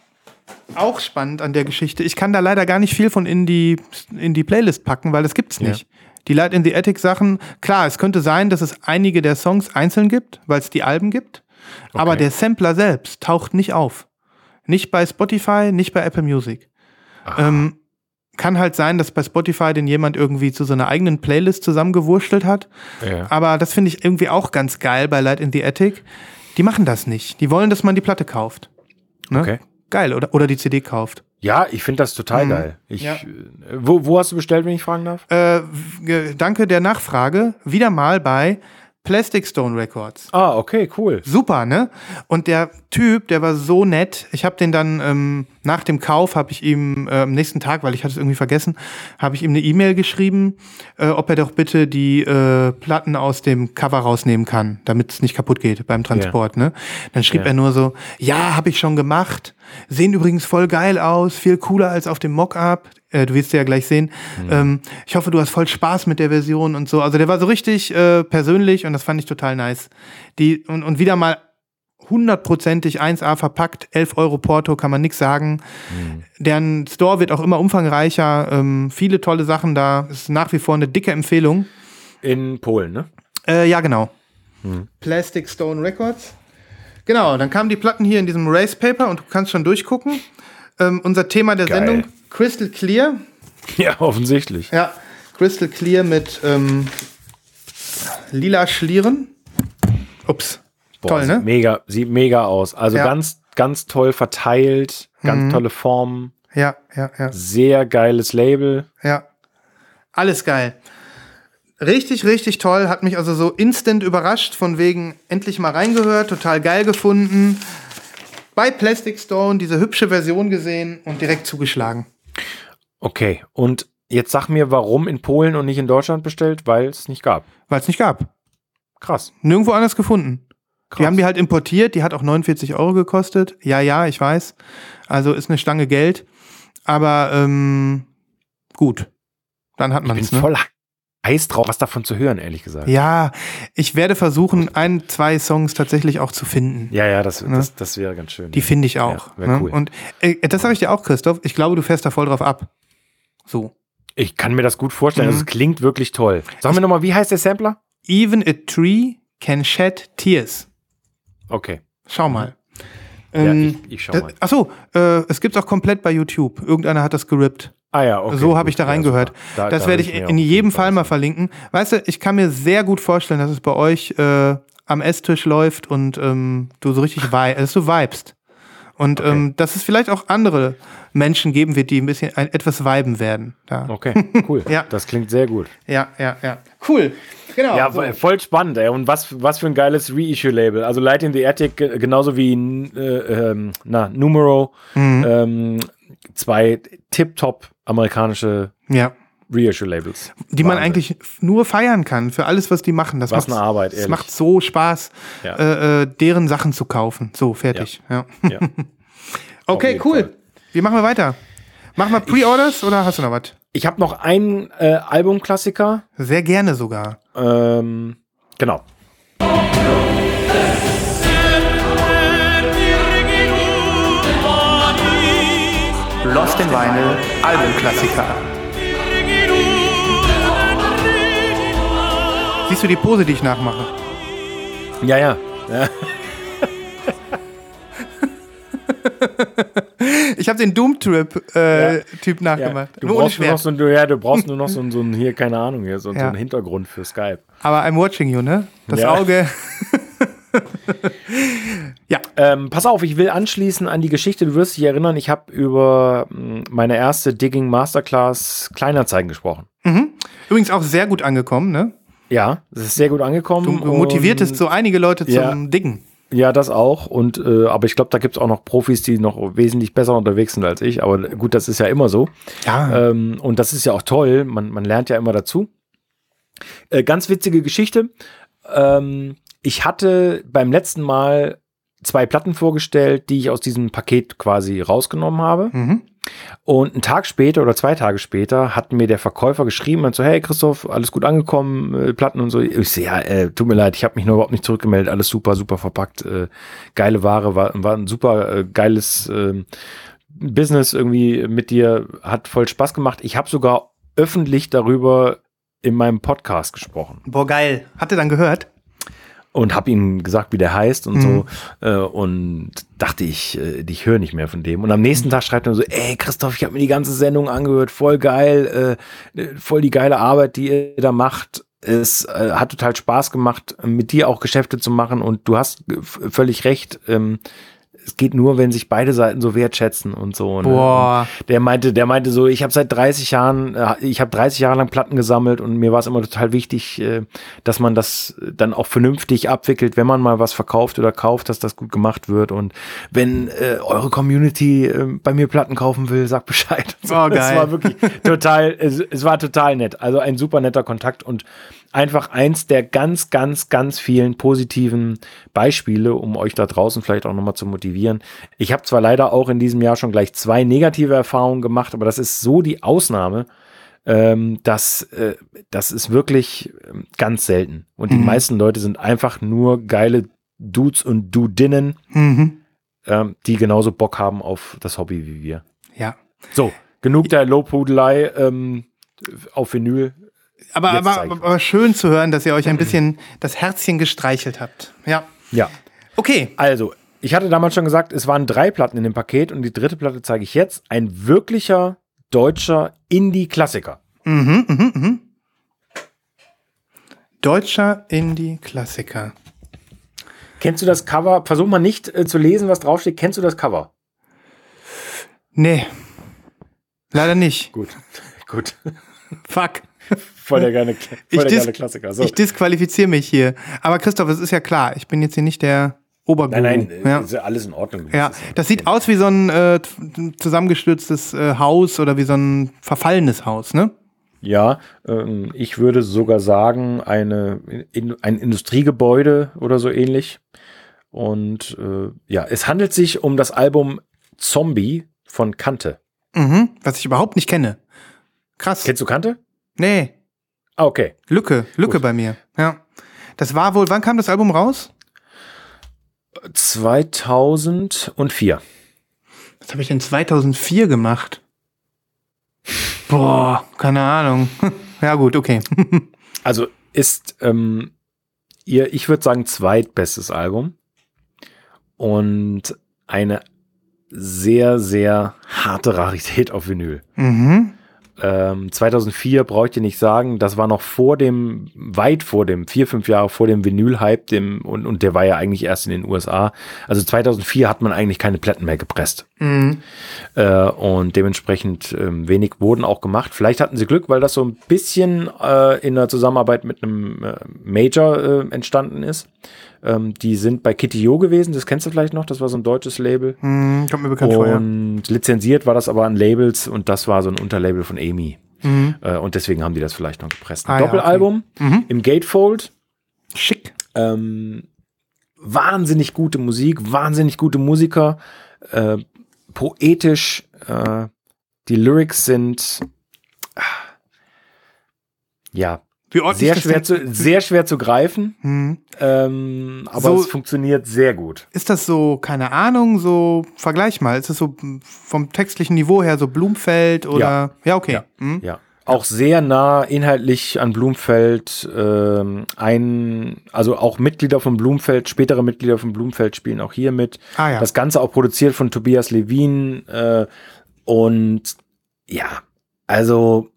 [SPEAKER 3] auch spannend an der Geschichte. Ich kann da leider gar nicht viel von in die, in die Playlist packen, weil das gibt's nicht. Die Light in the Attic Sachen, klar, es könnte sein, dass es einige der Songs einzeln gibt, weil es die Alben gibt. Aber der Sampler selbst taucht nicht auf. Nicht bei Spotify, nicht bei Apple Music. Ähm, kann halt sein, dass bei Spotify den jemand irgendwie zu so einer eigenen Playlist zusammengewurstelt hat.
[SPEAKER 4] Ja.
[SPEAKER 3] Aber das finde ich irgendwie auch ganz geil bei Light in the Attic. Die machen das nicht. Die wollen, dass man die Platte kauft. Ne?
[SPEAKER 4] Okay.
[SPEAKER 3] Geil, oder, oder die CD kauft.
[SPEAKER 4] Ja, ich finde das total geil. Ich,
[SPEAKER 3] Ja.
[SPEAKER 4] äh, wo, wo hast du bestellt, wenn ich fragen darf?
[SPEAKER 3] Äh, danke der Nachfrage. Wieder mal bei Plastic Stone Records.
[SPEAKER 4] Ah, okay, cool.
[SPEAKER 3] Super, ne? Und der Typ, der war so nett. Ich habe den dann ähm, nach dem Kauf, habe ich ihm äh, am nächsten Tag, weil ich hatte es irgendwie vergessen, habe ich ihm eine E-Mail geschrieben, äh, ob er doch bitte die äh, Platten aus dem Cover rausnehmen kann, damit es nicht kaputt geht beim Transport. Ne? Dann schrieb
[SPEAKER 4] Ja.
[SPEAKER 3] er nur so, ja, habe ich schon gemacht. Sehen übrigens voll geil aus, viel cooler als auf dem Mockup. Äh, du wirst ja gleich sehen. Ähm, ich hoffe, du hast voll Spaß mit der Version und so. Also der war so richtig äh, persönlich und das fand ich total nice. Die, und, und wieder mal hundertprozentig 1A verpackt, 11 Euro Porto, kann man nix sagen. Deren Store wird auch immer umfangreicher, ähm, viele tolle Sachen da. Ist nach wie vor eine dicke Empfehlung.
[SPEAKER 4] In Polen, ne?
[SPEAKER 3] Äh, ja, genau. Plastic Stone Records. Genau, dann kamen die Platten hier in diesem Race Paper und du kannst schon durchgucken. Ähm, unser Thema der
[SPEAKER 4] Geil.
[SPEAKER 3] Sendung, Crystal Clear.
[SPEAKER 4] Ja, offensichtlich.
[SPEAKER 3] Ja, Crystal Clear mit ähm, lila Schlieren. Ups.
[SPEAKER 4] Boah,
[SPEAKER 3] Toll,
[SPEAKER 4] sieht
[SPEAKER 3] ne?
[SPEAKER 4] Mega, sieht mega aus. Also
[SPEAKER 3] Ja.
[SPEAKER 4] ganz, ganz toll verteilt, ganz tolle Formen,
[SPEAKER 3] Ja, ja, ja.
[SPEAKER 4] sehr geiles Label.
[SPEAKER 3] Ja. Alles geil. Richtig, richtig toll. Hat mich also so instant überrascht, von wegen endlich mal reingehört, total geil gefunden. Bei Plastic Stone diese hübsche Version gesehen und direkt zugeschlagen.
[SPEAKER 4] Okay, und jetzt sag mir, warum in Polen und nicht in Deutschland bestellt? Weil es nicht gab.
[SPEAKER 3] Weil es nicht gab.
[SPEAKER 4] Krass.
[SPEAKER 3] Nirgendwo anders gefunden.
[SPEAKER 4] Krass.
[SPEAKER 3] Die haben die halt importiert, die hat auch 49 Euro gekostet. Ja, ja, ich weiß. Also ist eine Stange Geld. Aber ähm, gut. Dann hat man es. Ne?
[SPEAKER 4] voll heiß drauf, was davon zu hören, ehrlich gesagt.
[SPEAKER 3] Ja, ich werde versuchen, ein, zwei Songs tatsächlich auch zu finden.
[SPEAKER 4] Ja, ja, das, das, das wäre ganz schön.
[SPEAKER 3] Die finde ich auch.
[SPEAKER 4] Ja,
[SPEAKER 3] ne?
[SPEAKER 4] cool.
[SPEAKER 3] Und äh, das sage ich dir auch, Christoph. Ich glaube, du fährst da voll drauf ab. So.
[SPEAKER 4] ich kann mir das gut vorstellen.
[SPEAKER 3] Mhm.
[SPEAKER 4] Also, es klingt wirklich toll. Sag mir nochmal, wie heißt der Sampler?
[SPEAKER 3] Even a tree can shed tears.
[SPEAKER 4] Okay.
[SPEAKER 3] Schau mal.
[SPEAKER 4] Ja,
[SPEAKER 3] Ähm,
[SPEAKER 4] ich, ich schau
[SPEAKER 3] das-
[SPEAKER 4] mal.
[SPEAKER 3] Achso, äh, es gibt's auch komplett bei YouTube. Irgendeiner hat das gerippt.
[SPEAKER 4] Ah ja, okay.
[SPEAKER 3] so habe ich da reingehört.
[SPEAKER 4] Da-
[SPEAKER 3] das
[SPEAKER 4] da
[SPEAKER 3] werde ich in jedem Fall mal verlinken. Weißt du, ich kann mir sehr gut vorstellen, dass es bei euch äh, am Esstisch läuft und ähm, du so richtig vi dass du vibest. Und ähm, dass es vielleicht auch andere Menschen geben wird, die ein bisschen ein, etwas viben werden. Da.
[SPEAKER 4] Okay, cool.
[SPEAKER 3] Ja.
[SPEAKER 4] Das klingt sehr gut.
[SPEAKER 3] Ja, ja, ja. Cool. Genau.
[SPEAKER 4] Ja,
[SPEAKER 3] so.
[SPEAKER 4] vo- voll spannend, ey. Und was, was für ein geiles Reissue-Label. Also Light in the Attic, ge- genauso wie äh, ähm, na, Numero,
[SPEAKER 3] Mhm.
[SPEAKER 4] ähm, zwei tip-top amerikanische
[SPEAKER 3] ja.
[SPEAKER 4] Reissue-Labels.
[SPEAKER 3] Die man
[SPEAKER 4] Wahnsinn.
[SPEAKER 3] eigentlich nur feiern kann für alles, was die machen. Das
[SPEAKER 4] Was
[SPEAKER 3] macht,
[SPEAKER 4] eine Arbeit,
[SPEAKER 3] Es
[SPEAKER 4] ehrlich.
[SPEAKER 3] macht so Spaß,
[SPEAKER 4] Ja.
[SPEAKER 3] äh, äh, deren Sachen zu kaufen. So, fertig. Ja.
[SPEAKER 4] Ja.
[SPEAKER 3] Okay, cool.
[SPEAKER 4] Fall.
[SPEAKER 3] Wie machen wir weiter? Machen wir Pre-Orders oder hast du noch was?
[SPEAKER 4] Ich habe noch einen äh, Albumklassiker.
[SPEAKER 3] Sehr gerne sogar.
[SPEAKER 4] Ähm, genau.
[SPEAKER 3] Lost in Vinyl, Albumklassiker. Siehst du die Pose, die ich nachmache?
[SPEAKER 4] Ja, ja. ja.
[SPEAKER 3] Ich habe den Doom-Trip-Typ äh, Typ
[SPEAKER 4] ja.
[SPEAKER 3] nachgemacht.
[SPEAKER 4] Du,
[SPEAKER 3] Nur ohne
[SPEAKER 4] brauchst nur noch so, ein- du, ja, du brauchst nur noch so, ein- so ein, hier, keine Ahnung, hier, so, so
[SPEAKER 3] Ja.
[SPEAKER 4] einen Hintergrund für Skype.
[SPEAKER 3] Aber I'm watching you, ne? Das
[SPEAKER 4] Ja.
[SPEAKER 3] Auge. ja.
[SPEAKER 4] Ähm, pass auf, ich will anschließen an die Geschichte. Du wirst dich erinnern, ich habe über mh, meine erste Digging Masterclass Kleinanzeigen gesprochen.
[SPEAKER 3] Übrigens auch sehr gut angekommen, ne?
[SPEAKER 4] Ja, das ist sehr gut angekommen.
[SPEAKER 3] Du, motiviertest so einige Leute zum
[SPEAKER 4] Ja.
[SPEAKER 3] Diggen.
[SPEAKER 4] Ja, das auch. Und äh, aber ich glaube, da gibt es auch noch Profis, die noch wesentlich besser unterwegs sind als ich. Aber gut, das ist ja immer so.
[SPEAKER 3] Ja.
[SPEAKER 4] Ähm, und das ist ja auch toll. Man, man lernt ja immer dazu. Äh, ganz witzige Geschichte. Ähm, ich hatte beim letzten Mal zwei Platten vorgestellt, die ich aus diesem Paket quasi rausgenommen habe.
[SPEAKER 3] Mhm.
[SPEAKER 4] Und einen Tag später oder zwei Tage später hat mir der Verkäufer geschrieben und so, hey Christoph, alles gut angekommen, äh, Platten und so. Ich so, ja, äh, tut mir leid, ich habe mich nur überhaupt nicht zurückgemeldet, alles super, super verpackt, äh, geile Ware, war, war ein super äh, geiles äh, Business irgendwie mit dir, hat voll Spaß gemacht. Ich habe sogar öffentlich darüber in meinem Podcast gesprochen
[SPEAKER 3] Boah, geil. Hat er dann gehört?
[SPEAKER 4] Und habe ihm gesagt, wie der heißt und so äh, und dachte ich, äh, ich höre nicht mehr von dem. Und am nächsten Tag schreibt er so, ey Christoph, ich habe mir die ganze Sendung angehört, voll geil, äh, äh, voll die geile Arbeit, die ihr da macht. Es äh, hat total Spaß gemacht, mit dir auch Geschäfte zu machen und du hast äh, völlig recht. Ähm, es geht nur, wenn sich beide Seiten so wertschätzen und so. Ne?
[SPEAKER 3] Boah.
[SPEAKER 4] Und der meinte, der meinte so, ich habe seit 30 Jahren, äh, ich habe 30 Jahre lang Platten gesammelt und mir war es immer total wichtig, äh, dass man das dann auch vernünftig abwickelt, wenn man mal was verkauft oder kauft, dass das gut gemacht wird. Und wenn äh, eure Community äh, bei mir Platten kaufen will, sagt Bescheid. So,
[SPEAKER 3] Oh,
[SPEAKER 4] Es
[SPEAKER 3] geil.
[SPEAKER 4] war wirklich total, es, es war total nett. Also ein super netter Kontakt und einfach eins der ganz, ganz, ganz vielen positiven Beispiele, um euch da draußen vielleicht auch nochmal zu motivieren. Ich habe zwar leider auch in diesem Jahr schon gleich zwei negative Erfahrungen gemacht, aber das ist so die Ausnahme, ähm, dass äh, das ist wirklich ähm, ganz selten. Und die meisten Leute sind einfach nur geile Dudes und Dudinnen,
[SPEAKER 3] Mhm.
[SPEAKER 4] ähm, die genauso Bock haben auf das Hobby wie wir.
[SPEAKER 3] Ja.
[SPEAKER 4] So, genug der Lobhudelei ähm, auf Vinyl.
[SPEAKER 3] Aber, aber, aber schön zu hören, dass ihr euch ein bisschen das Herzchen gestreichelt habt. Ja.
[SPEAKER 4] Ja.
[SPEAKER 3] Okay.
[SPEAKER 4] Also, ich hatte damals schon gesagt, es waren drei Platten in dem Paket und die dritte Platte zeige ich jetzt. Ein wirklicher deutscher Indie-Klassiker.
[SPEAKER 3] Mhm, mhm, mhm. Deutscher Indie-Klassiker.
[SPEAKER 4] Kennst du das Cover? Versuch mal nicht äh, zu lesen, was draufsteht. Kennst du das Cover?
[SPEAKER 3] Nee. Leider nicht.
[SPEAKER 4] Gut. Gut.
[SPEAKER 3] Fuck.
[SPEAKER 4] Voll der geile, voll
[SPEAKER 3] Ich,
[SPEAKER 4] der
[SPEAKER 3] dis
[SPEAKER 4] geile Klassiker. So.
[SPEAKER 3] ich disqualifiziere mich hier. Aber Christoph, es ist ja klar, ich bin jetzt hier nicht der Oberguru.
[SPEAKER 4] nein, nein,
[SPEAKER 3] ja.
[SPEAKER 4] ist ja alles in Ordnung.
[SPEAKER 3] Ja,
[SPEAKER 4] Das
[SPEAKER 3] das sieht aus wie so ein äh, zusammengestürztes äh, Haus oder wie so ein verfallenes Haus, ne?
[SPEAKER 4] Ja, ähm, ich würde sogar sagen, eine, in, ein Industriegebäude oder so ähnlich. Und äh, ja, es handelt sich um das Album Zombie von Kante.
[SPEAKER 3] Mhm, was ich überhaupt nicht kenne. Krass.
[SPEAKER 4] Kennst du Kante?
[SPEAKER 3] Nee,
[SPEAKER 4] Ah, okay.
[SPEAKER 3] Lücke, Lücke
[SPEAKER 4] Gut.
[SPEAKER 3] bei mir. Ja. Das war wohl, wann kam das Album raus?
[SPEAKER 4] 2004.
[SPEAKER 3] Was habe ich denn 2004 gemacht? Boah, keine Ahnung. ja gut, okay.
[SPEAKER 4] Also ist ähm, ihr, ich würde sagen, zweitbestes Album. Und eine sehr, sehr harte Rarität auf Vinyl.
[SPEAKER 3] mhm.
[SPEAKER 4] Ähm, 2004 brauche ich dir nicht sagen, das war noch vor dem, weit vor dem, vier, fünf Jahre vor dem Vinyl-Hype, dem, und, und der war ja eigentlich erst in den USA. Also 2004 hat man eigentlich keine Platten mehr gepresst.
[SPEAKER 3] Mhm.
[SPEAKER 4] Äh, und dementsprechend ähm, wenig wurden auch gemacht. Vielleicht hatten sie Glück, weil das so ein bisschen äh, in der Zusammenarbeit mit einem äh, Major äh, entstanden ist. Ähm, die sind bei Kitty Yo gewesen, das kennst du vielleicht noch, das war so ein deutsches Label.
[SPEAKER 3] Mhm. Kommt mir bekannt vor, ja.
[SPEAKER 4] Und lizenziert war das aber an Labels und das war so ein Unterlabel von EMI. Äh, und deswegen haben die das vielleicht noch gepresst. Ein
[SPEAKER 3] Mhm. Ah, ja,
[SPEAKER 4] Doppelalbum
[SPEAKER 3] Mhm.
[SPEAKER 4] im Gatefold.
[SPEAKER 3] Schick.
[SPEAKER 4] Ähm, wahnsinnig gute Musik, wahnsinnig gute Musiker, äh, poetisch. Äh, die Lyrics sind ah, ja sehr
[SPEAKER 3] das
[SPEAKER 4] schwer,
[SPEAKER 3] denn-
[SPEAKER 4] zu, sehr schwer zu greifen,
[SPEAKER 3] Mhm.
[SPEAKER 4] ähm, aber
[SPEAKER 3] So-
[SPEAKER 4] es funktioniert sehr gut.
[SPEAKER 3] Ist das so, keine Ahnung, so, vergleich mal, ist das so vom textlichen Niveau her so Blumfeld oder? Ja, okay.
[SPEAKER 4] Ja.
[SPEAKER 3] Mhm.
[SPEAKER 4] Ja. Auch sehr nah inhaltlich an Blumfeld. Ähm, ein, also auch Mitglieder von Blumfeld, spätere Mitglieder von Blumfeld spielen auch hier mit.
[SPEAKER 3] Ah, ja.
[SPEAKER 4] Das Ganze auch produziert von Tobias Levin. Äh, und ja, also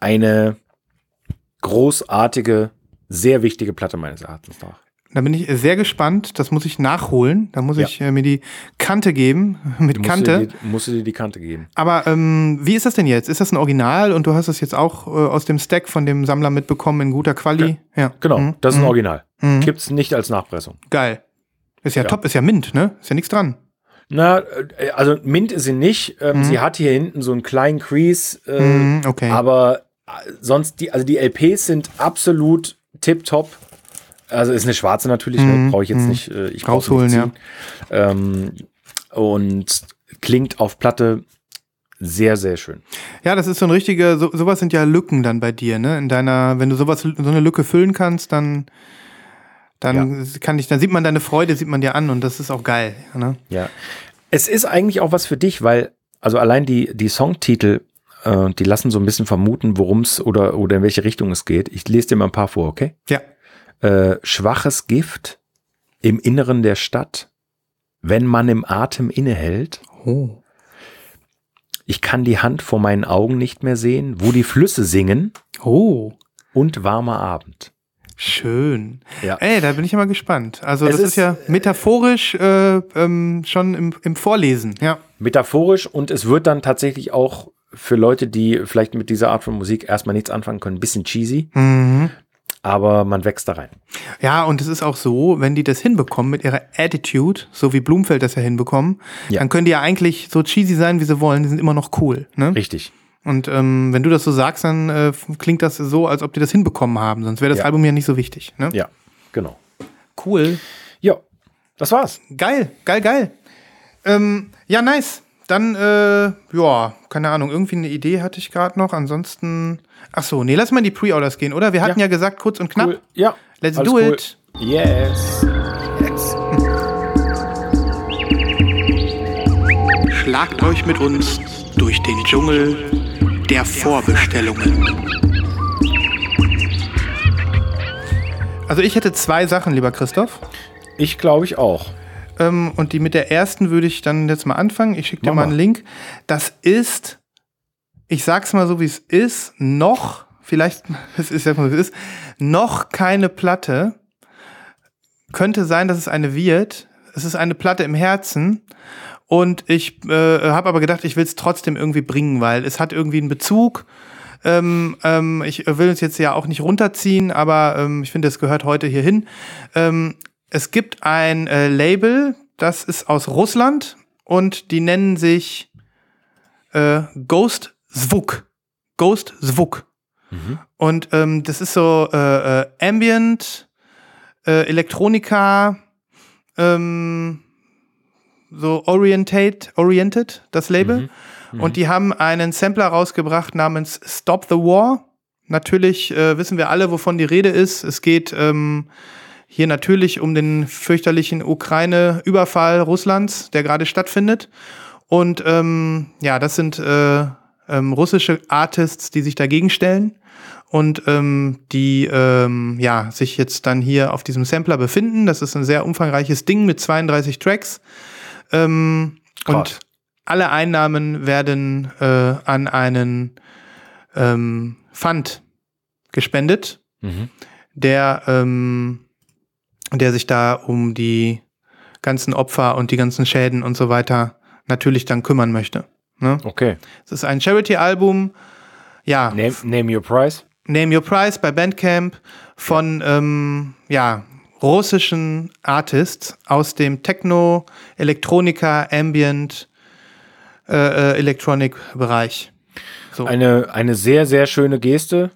[SPEAKER 4] eine großartige, sehr wichtige Platte meines Erachtens nach.
[SPEAKER 3] Da bin ich sehr gespannt. Das muss ich nachholen. Da muss
[SPEAKER 4] Ja.
[SPEAKER 3] ich äh, mir die Kante geben, mit
[SPEAKER 4] Du musst
[SPEAKER 3] Kante.
[SPEAKER 4] die- musst du dir die Kante geben.
[SPEAKER 3] Aber ähm, wie ist das denn jetzt? Ist das ein Original und du hast das jetzt auch äh, aus dem Stack von dem Sammler mitbekommen in guter Quali? Ja.
[SPEAKER 4] Genau,
[SPEAKER 3] Mhm.
[SPEAKER 4] das ist ein
[SPEAKER 3] Mhm.
[SPEAKER 4] Original.
[SPEAKER 3] Mhm.
[SPEAKER 4] Gibt's nicht als Nachpressung.
[SPEAKER 3] Geil. Ist ja,
[SPEAKER 4] Ja.
[SPEAKER 3] top, ist ja Mint, ne? Ist ja nichts dran.
[SPEAKER 4] Na, äh, also Mint ist sie nicht. Ähm, Sie hat hier hinten so einen kleinen Crease. Äh,
[SPEAKER 3] Mhm, okay.
[SPEAKER 4] Aber sonst, die, also die LPs sind absolut tipptopp. Also ist eine schwarze natürlich, ne? brauche ich jetzt nicht. Äh, ich
[SPEAKER 3] Mhm, Rausholen,
[SPEAKER 4] nicht ziehen. Ähm, und klingt auf Platte sehr, sehr schön.
[SPEAKER 3] Ja, das ist so ein richtiger, so, sowas sind ja Lücken dann bei dir, ne? In deiner, wenn du sowas, so eine Lücke füllen kannst, dann, dann kann ich, dann sieht man deine Freude, sieht man dir an und das ist auch geil, ne?
[SPEAKER 4] Ja. Es ist eigentlich auch was für dich, weil, also allein die, die Songtitel, äh, die lassen so ein bisschen vermuten, worum es oder, oder in welche Richtung es geht. Ich lese dir mal ein paar vor, okay?
[SPEAKER 3] Ja.
[SPEAKER 4] Äh, schwaches Gift im Inneren der Stadt, wenn man im Atem innehält.
[SPEAKER 3] Oh.
[SPEAKER 4] Ich kann die Hand vor meinen Augen nicht mehr sehen, wo die Flüsse singen
[SPEAKER 3] Oh.
[SPEAKER 4] und warmer Abend.
[SPEAKER 3] Schön.
[SPEAKER 4] Ja.
[SPEAKER 3] Ey, da bin ich immer gespannt. Also
[SPEAKER 4] Es
[SPEAKER 3] das ist,
[SPEAKER 4] ist,
[SPEAKER 3] ja metaphorisch äh, ähm, schon im, im Vorlesen. Ja.
[SPEAKER 4] Metaphorisch und es wird dann tatsächlich auch für Leute, die vielleicht mit dieser Art von Musik erstmal nichts anfangen können, ein bisschen cheesy,
[SPEAKER 3] Mhm.
[SPEAKER 4] aber man wächst da rein.
[SPEAKER 3] Ja, und es ist auch so, wenn die das hinbekommen mit ihrer Attitude, so wie Blumfeld das ja hinbekommen,
[SPEAKER 4] Ja.
[SPEAKER 3] dann können die ja eigentlich so cheesy sein, wie sie wollen. Die sind immer noch cool. Ne?
[SPEAKER 4] Richtig.
[SPEAKER 3] Und ähm, wenn du das so sagst, dann äh, klingt das so, als ob die das hinbekommen haben. Sonst wäre das
[SPEAKER 4] Ja.
[SPEAKER 3] Album ja nicht so wichtig. Ne?
[SPEAKER 4] Ja, genau.
[SPEAKER 3] Cool.
[SPEAKER 4] Ja, das war's.
[SPEAKER 3] Geil, geil, geil. Ähm, ja, nice. Dann, äh, ja, keine Ahnung, irgendwie eine Idee hatte ich gerade noch. Ansonsten, ach so, nee, lass mal in die Pre-Orders gehen, oder? Wir hatten ja,
[SPEAKER 4] Ja.
[SPEAKER 3] gesagt, kurz und knapp.
[SPEAKER 4] Cool. Ja.
[SPEAKER 3] Let's
[SPEAKER 4] alles
[SPEAKER 3] do
[SPEAKER 4] cool.
[SPEAKER 3] it.
[SPEAKER 4] Yes.
[SPEAKER 3] Schlagt euch mit uns durch den Dschungel der Vorbestellungen. Also ich hätte zwei Sachen, lieber Christoph.
[SPEAKER 4] Ich glaube ich auch.
[SPEAKER 3] Ähm, und die mit der ersten würde ich dann jetzt mal anfangen. Ich schicke dir
[SPEAKER 4] Mach
[SPEAKER 3] mal
[SPEAKER 4] mal.
[SPEAKER 3] einen Link. Das ist, ich sag's mal so, wie es ist, noch, vielleicht, es ist ja mal, wie es ist, noch keine Platte. Könnte sein, dass es eine wird. Es ist eine Platte im Herzen. Und ich äh, habe aber gedacht, ich will es trotzdem irgendwie bringen, weil es hat irgendwie einen Bezug. Ähm, ähm, ich will uns jetzt ja auch nicht runterziehen, aber ähm, ich finde, es gehört heute hier hin. Es gibt ein äh, Label, das ist aus Russland und die nennen sich äh, Ghost Zvuk. Ghost Zvuk. Und ähm, das ist so äh, äh, Ambient, äh, Elektronika, ähm, so orientate, oriented, das Label. Und die haben einen Sampler rausgebracht namens Stop the War. Natürlich äh, wissen wir alle, wovon die Rede ist. Es geht ähm, hier natürlich um den fürchterlichen Ukraine-Überfall Russlands, der gerade stattfindet. Und ähm, ja, das sind äh, ähm, russische Artists, die sich dagegen stellen und ähm, die ähm, ja, sich jetzt dann hier auf diesem Sampler befinden. Das ist ein sehr umfangreiches Ding mit 32 Tracks. Ähm, und alle Einnahmen werden äh, an einen ähm, Fund gespendet,
[SPEAKER 4] Mhm.
[SPEAKER 3] der, ähm, der sich da um die ganzen Opfer und die ganzen Schäden und so weiter natürlich dann kümmern möchte. Ne?
[SPEAKER 4] Okay.
[SPEAKER 3] Es ist ein Charity-Album, ja,
[SPEAKER 4] Name, name your price.
[SPEAKER 3] Name Your Price bei Bandcamp von ähm, ja, russischen Artists aus dem Techno, Elektronika, Ambient, äh, äh, Electronic-Bereich. So.
[SPEAKER 4] Eine, eine sehr, sehr schöne Geste.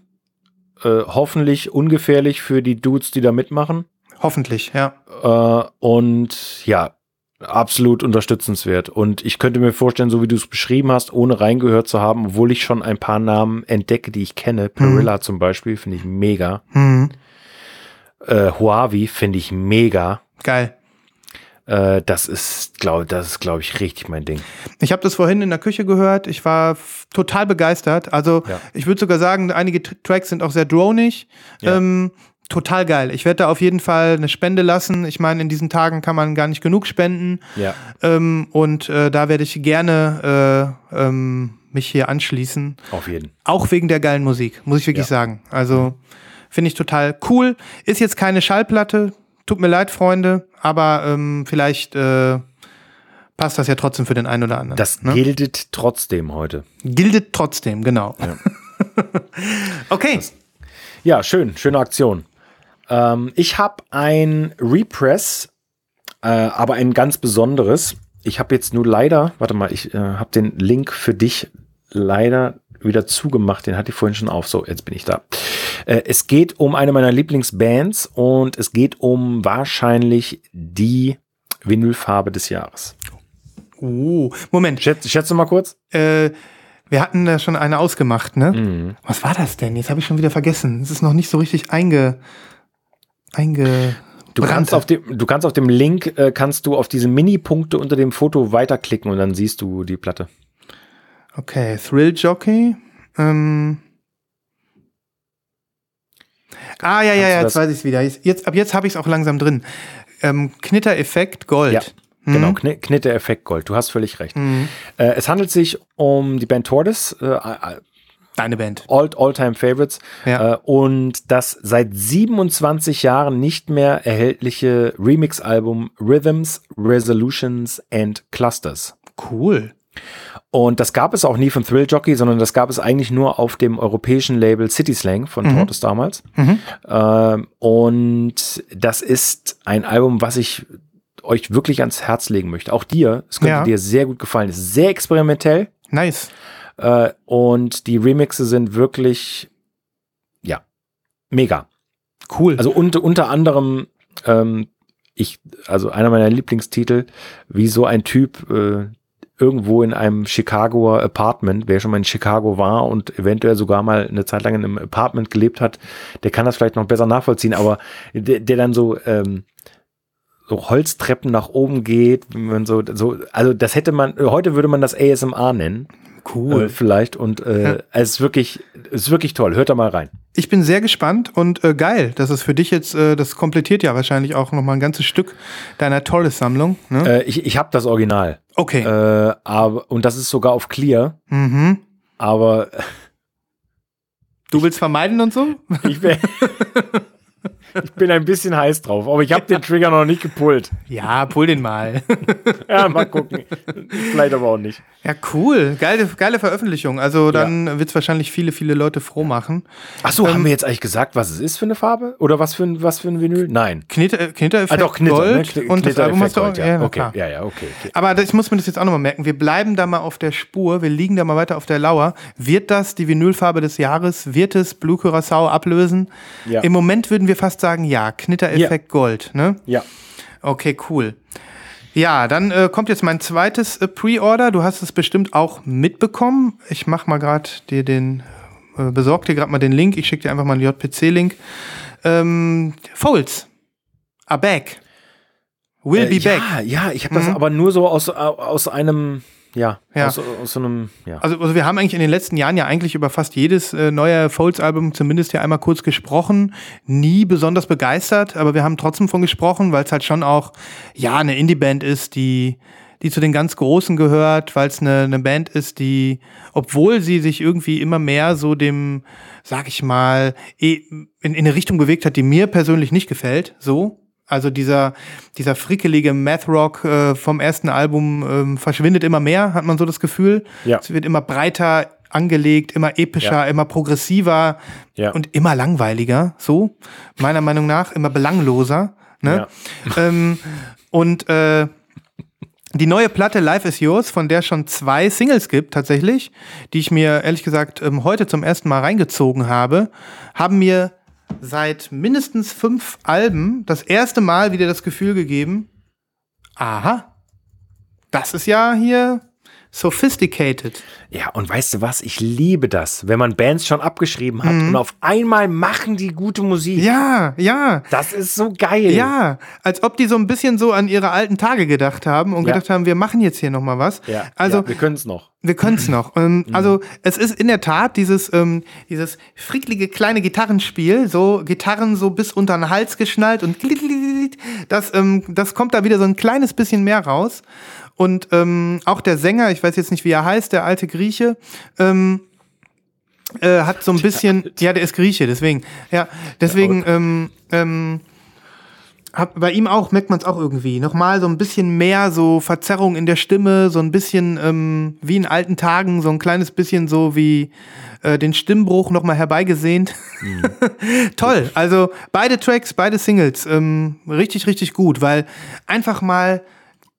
[SPEAKER 4] Äh, hoffentlich ungefährlich für die Dudes, die da mitmachen.
[SPEAKER 3] Hoffentlich, ja.
[SPEAKER 4] Äh, und ja, absolut unterstützenswert. Und ich könnte mir vorstellen, so wie du es beschrieben hast, ohne reingehört zu haben, obwohl ich schon ein paar Namen entdecke, die ich kenne. Perilla zum Beispiel finde ich mega.
[SPEAKER 3] Hm,
[SPEAKER 4] Äh, Huawei finde ich mega.
[SPEAKER 3] geil.
[SPEAKER 4] Äh, das ist, glaube das ist, glaube ich, richtig mein Ding.
[SPEAKER 3] Ich habe das vorhin in der Küche gehört. Ich war total begeistert. Also
[SPEAKER 4] Ja.
[SPEAKER 3] ich würde sogar sagen, einige Tracks sind auch sehr dronig.
[SPEAKER 4] Ja.
[SPEAKER 3] Ähm, total geil. Ich werde da auf jeden Fall eine Spende lassen. Ich meine, in diesen Tagen kann man gar nicht genug spenden.
[SPEAKER 4] Ja.
[SPEAKER 3] Ähm, und äh, da werde ich gerne äh, ähm, mich hier anschließen.
[SPEAKER 4] Auf jeden.
[SPEAKER 3] Auch wegen der geilen Musik, muss ich wirklich
[SPEAKER 4] Ja.
[SPEAKER 3] sagen. Also finde ich total cool. Ist jetzt keine Schallplatte. Tut mir leid, Freunde, aber ähm, vielleicht äh, passt das ja trotzdem für den einen oder anderen.
[SPEAKER 4] Das
[SPEAKER 3] ne?
[SPEAKER 4] gildet trotzdem heute.
[SPEAKER 3] Gildet trotzdem, genau. okay.
[SPEAKER 4] Ja, schön, schöne Aktion. Ähm, ich habe ein Repress, äh, aber ein ganz besonderes. Ich habe jetzt nur leider, warte mal, ich äh, habe den Link für dich leider wieder zugemacht. Den hatte ich vorhin schon auf. So, jetzt bin ich da. Äh, es geht um eine meiner Lieblingsbands und es geht um wahrscheinlich die Vinylfarbe des Jahres.
[SPEAKER 3] Oh, Moment.
[SPEAKER 4] Schätze, schätze mal kurz.
[SPEAKER 3] Äh, wir hatten da schon eine ausgemacht, ne?
[SPEAKER 4] Mhm.
[SPEAKER 3] Was war das denn? Jetzt habe ich schon wieder vergessen. Es ist noch nicht so richtig einge. Einge
[SPEAKER 4] Du kannst, auf dem, du kannst auf dem Link, äh, kannst du auf diese Mini-Punkte unter dem Foto weiterklicken und dann siehst du die Platte.
[SPEAKER 3] Okay, Thrill Jockey. Ähm. Ah, ja, ja,
[SPEAKER 4] Kannst
[SPEAKER 3] ja,
[SPEAKER 4] du
[SPEAKER 3] jetzt weiß ich es wieder. Jetzt, ab jetzt habe ich es auch langsam drin. Ähm, Knitter-Effekt Gold.
[SPEAKER 4] Ja,
[SPEAKER 3] Mhm.
[SPEAKER 4] Genau, Kn Knitte Effekt Gold. Du hast völlig recht. Äh, es handelt sich um die Band Tortoise, äh,
[SPEAKER 3] Deine Band.
[SPEAKER 4] All, All-Time Favorites.
[SPEAKER 3] Ja.
[SPEAKER 4] Äh, und das seit 27 Jahren nicht mehr erhältliche Remix-Album Rhythms, Resolutions and Clusters.
[SPEAKER 3] Cool.
[SPEAKER 4] Und das gab es auch nie von Thrill Jockey, sondern das gab es eigentlich nur auf dem europäischen Label City Slang von Tortoise damals. Ähm, und das ist ein Album, was ich euch wirklich ans Herz legen möchte. Auch dir. Es könnte
[SPEAKER 3] Ja.
[SPEAKER 4] dir sehr gut gefallen. Es ist sehr experimentell.
[SPEAKER 3] Nice.
[SPEAKER 4] Äh, und die Remixe sind wirklich, ja, mega.
[SPEAKER 3] Cool.
[SPEAKER 4] Also unter, unter anderem, ähm, ich, also einer meiner Lieblingstitel, wie so ein Typ äh, irgendwo in einem Chicagoer Apartment, wer schon mal in Chicago war und eventuell sogar mal eine Zeit lang in einem Apartment gelebt hat, der kann das vielleicht noch besser nachvollziehen, aber der, der dann so, ähm, so Holztreppen nach oben geht, wenn man so, so, also das hätte man, heute würde man das ASMR nennen.
[SPEAKER 3] Cool.
[SPEAKER 4] Äh, vielleicht und äh,
[SPEAKER 3] Ja.
[SPEAKER 4] es ist wirklich, es ist wirklich toll. Hört da mal rein.
[SPEAKER 3] Ich bin sehr gespannt und äh, geil, dass es für dich jetzt, äh, das komplettiert ja wahrscheinlich auch nochmal ein ganzes Stück deiner Torres-Sammlung. Ne?
[SPEAKER 4] Äh, ich ich habe das Original.
[SPEAKER 3] okay.
[SPEAKER 4] Äh, aber, und das ist sogar auf Clear,
[SPEAKER 3] mhm.
[SPEAKER 4] aber
[SPEAKER 3] Du willst vermeiden und so?
[SPEAKER 4] ich bin, ich bin ein bisschen heiß drauf. Aber ich habe den Trigger noch nicht gepullt.
[SPEAKER 3] Ja, pull den mal.
[SPEAKER 4] Ja, mal gucken. Vielleicht aber auch nicht.
[SPEAKER 3] ja, cool. Geile, geile Veröffentlichung. Also dann wird's wahrscheinlich viele, viele Leute froh machen.
[SPEAKER 4] Ach so,
[SPEAKER 3] Ähm,
[SPEAKER 4] haben wir jetzt eigentlich gesagt, was es ist für eine Farbe? Oder was für ein, was für ein Vinyl? Nein.
[SPEAKER 3] Knitter, Knitter
[SPEAKER 4] Ah, doch, Knitter.
[SPEAKER 3] Gold
[SPEAKER 4] ne? Kn-
[SPEAKER 3] und das
[SPEAKER 4] Knitter
[SPEAKER 3] Album hast du auch. Na
[SPEAKER 4] okay,
[SPEAKER 3] klar.
[SPEAKER 4] ja, ja, okay. okay.
[SPEAKER 3] Aber das, ich muss mir das jetzt auch nochmal merken. Wir bleiben da mal auf der Spur. Wir liegen da mal weiter auf der Lauer. Wird das die Vinylfarbe des Jahres? Wird es Blue Curacao ablösen?
[SPEAKER 4] Ja.
[SPEAKER 3] Im Moment würden wir fast sagen, ja. Knitter-Effekt Gold. Ne?
[SPEAKER 4] Ja.
[SPEAKER 3] Okay, cool. Ja, dann äh, kommt jetzt mein zweites äh, Pre-Order. Du hast es bestimmt auch mitbekommen. Ich mach mal gerade dir den, äh, besorg dir gerade mal den Link. Ich schicke dir einfach mal einen JPC-Link. Ähm, Folds. Are back. Will be
[SPEAKER 4] Äh,
[SPEAKER 3] back.
[SPEAKER 4] Ja, ja, ich habe das
[SPEAKER 3] Mhm.
[SPEAKER 4] aber nur so aus, aus einem, ja,
[SPEAKER 3] Ja.
[SPEAKER 4] Aus, aus so einem, ja.
[SPEAKER 3] Also, also wir haben eigentlich in den letzten Jahren ja eigentlich über fast jedes äh, neue Folds-Album zumindest ja einmal kurz gesprochen. Nie besonders begeistert, aber wir haben trotzdem von gesprochen, weil es halt schon auch ja eine Indie-Band ist, die die zu den ganz Großen gehört, weil es eine, eine Band ist, die, obwohl sie sich irgendwie immer mehr so dem, sag ich mal, eh in, in eine Richtung bewegt hat, die mir persönlich nicht gefällt, so, also dieser, dieser frickelige Math-Rock äh, vom ersten Album ähm, verschwindet immer mehr, hat man so das Gefühl.
[SPEAKER 4] Ja.
[SPEAKER 3] Es wird immer breiter angelegt, immer epischer,
[SPEAKER 4] Ja.
[SPEAKER 3] immer progressiver
[SPEAKER 4] Ja.
[SPEAKER 3] und immer langweiliger, so, meiner Meinung nach, immer belangloser. Ne? Ähm, und äh, die neue Platte Life is Yours, von der schon zwei Singles gibt tatsächlich, die ich mir ehrlich gesagt ähm, heute zum ersten Mal reingezogen habe, haben mir seit mindestens fünf Alben das erste Mal wieder das Gefühl gegeben, aha, das ist ja hier sophisticated.
[SPEAKER 4] Ja, und weißt du was? Ich liebe das, wenn man Bands schon abgeschrieben hat und auf einmal machen die gute Musik.
[SPEAKER 3] Mhm. Ja, ja.
[SPEAKER 4] Das ist so geil.
[SPEAKER 3] Ja, als ob die so ein bisschen so an ihre alten Tage gedacht haben und
[SPEAKER 4] Ja.
[SPEAKER 3] gedacht haben, wir machen jetzt hier noch mal was.
[SPEAKER 4] ja.
[SPEAKER 3] Also
[SPEAKER 4] ja, wir können es noch.
[SPEAKER 3] Wir können es noch. Ähm, Also es ist in der Tat dieses, ähm, dieses fricklige kleine Gitarrenspiel, so Gitarren so bis unter den Hals geschnallt und das, ähm, das kommt da wieder so ein kleines bisschen mehr raus. Und ähm, auch der Sänger, ich weiß jetzt nicht, wie er heißt, der alte Grieche, ähm, äh, hat so ein bisschen, ja, der ist Grieche, deswegen, ja, deswegen, ähm, ähm, hab, bei ihm auch merkt man es auch irgendwie. Nochmal so ein bisschen mehr so Verzerrung in der Stimme, so ein bisschen ähm, wie in alten Tagen, so ein kleines bisschen so wie äh, den Stimmbruch nochmal herbeigesehnt. Toll. Also beide Tracks, beide Singles, ähm, richtig, richtig gut, weil einfach mal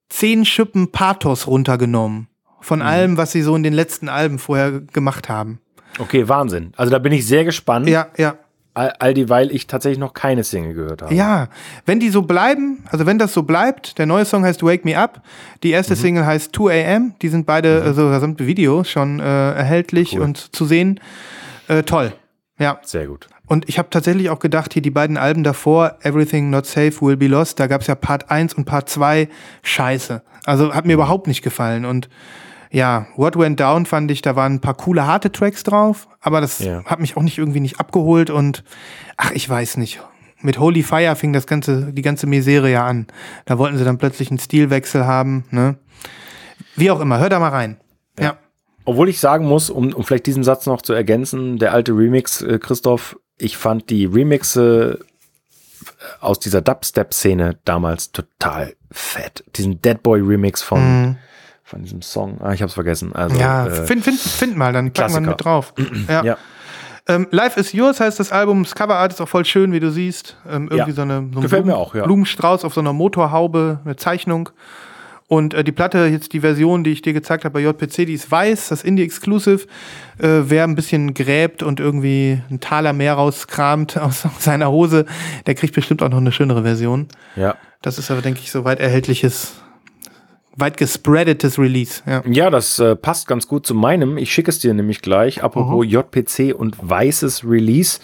[SPEAKER 3] zehn Schippen Pathos runtergenommen von allem, was sie so in den letzten Alben vorher gemacht haben.
[SPEAKER 4] Okay, Wahnsinn. Also da bin ich sehr gespannt.
[SPEAKER 3] Ja, ja.
[SPEAKER 4] all, all die, weil ich tatsächlich noch keine Single gehört habe.
[SPEAKER 3] Ja, wenn die so bleiben, also wenn das so bleibt, der neue Song heißt Wake Me Up, die erste
[SPEAKER 4] Mhm.
[SPEAKER 3] Single heißt 2 AM, die sind beide, also gesamte Videos schon äh, erhältlich
[SPEAKER 4] Cool.
[SPEAKER 3] und zu sehen. Äh, toll. Ja.
[SPEAKER 4] Sehr gut.
[SPEAKER 3] Und ich habe tatsächlich auch gedacht, hier die beiden Alben davor, Everything Not Safe Will Be Lost, da gab es ja Part 1 und Part 2, scheiße. Also hat mir überhaupt nicht gefallen. Und ja, What Went Down fand ich, da waren ein paar coole, harte Tracks drauf, aber das
[SPEAKER 4] Ja.
[SPEAKER 3] hat mich auch nicht irgendwie nicht abgeholt und ach, ich weiß nicht. Mit Holy Fire fing das ganze, die ganze Misere ja an. Da wollten sie dann plötzlich einen Stilwechsel haben, ne? Wie auch immer, hör da mal rein. Ja.
[SPEAKER 4] Obwohl ich sagen muss, um, um vielleicht diesen Satz noch zu ergänzen, der alte Remix, äh, Christoph, ich fand die Remixe aus dieser Dubstep-Szene damals total fett. Diesen Dead Boy Remix von, von diesem Song. Ah, ich hab's vergessen. Also.
[SPEAKER 3] Ja,
[SPEAKER 4] äh,
[SPEAKER 3] find, find, find mal, dann packen wir mit drauf. ja.
[SPEAKER 4] ja.
[SPEAKER 3] Ähm, Life is Yours heißt das Album. Das Coverart ist auch voll schön, wie du siehst. Ähm, irgendwie
[SPEAKER 4] Ja.
[SPEAKER 3] so, eine, so
[SPEAKER 4] Gefällt mir auch, ja.
[SPEAKER 3] Blumenstrauß auf so einer Motorhaube, eine Zeichnung. Und äh, die Platte, jetzt die Version, die ich dir gezeigt habe bei JPC, die ist weiß, das Indie Exclusive. Äh, wer ein bisschen gräbt und irgendwie einen Taler mehr rauskramt aus seiner Hose, der kriegt bestimmt auch noch eine schönere Version.
[SPEAKER 4] ja.
[SPEAKER 3] Das ist aber, denke ich, so weit erhältliches, weit gespreadetes Release. Ja.
[SPEAKER 4] Ja, das äh, passt ganz gut zu meinem. Ich schicke es dir nämlich gleich. Apropos JPC und weißes Release.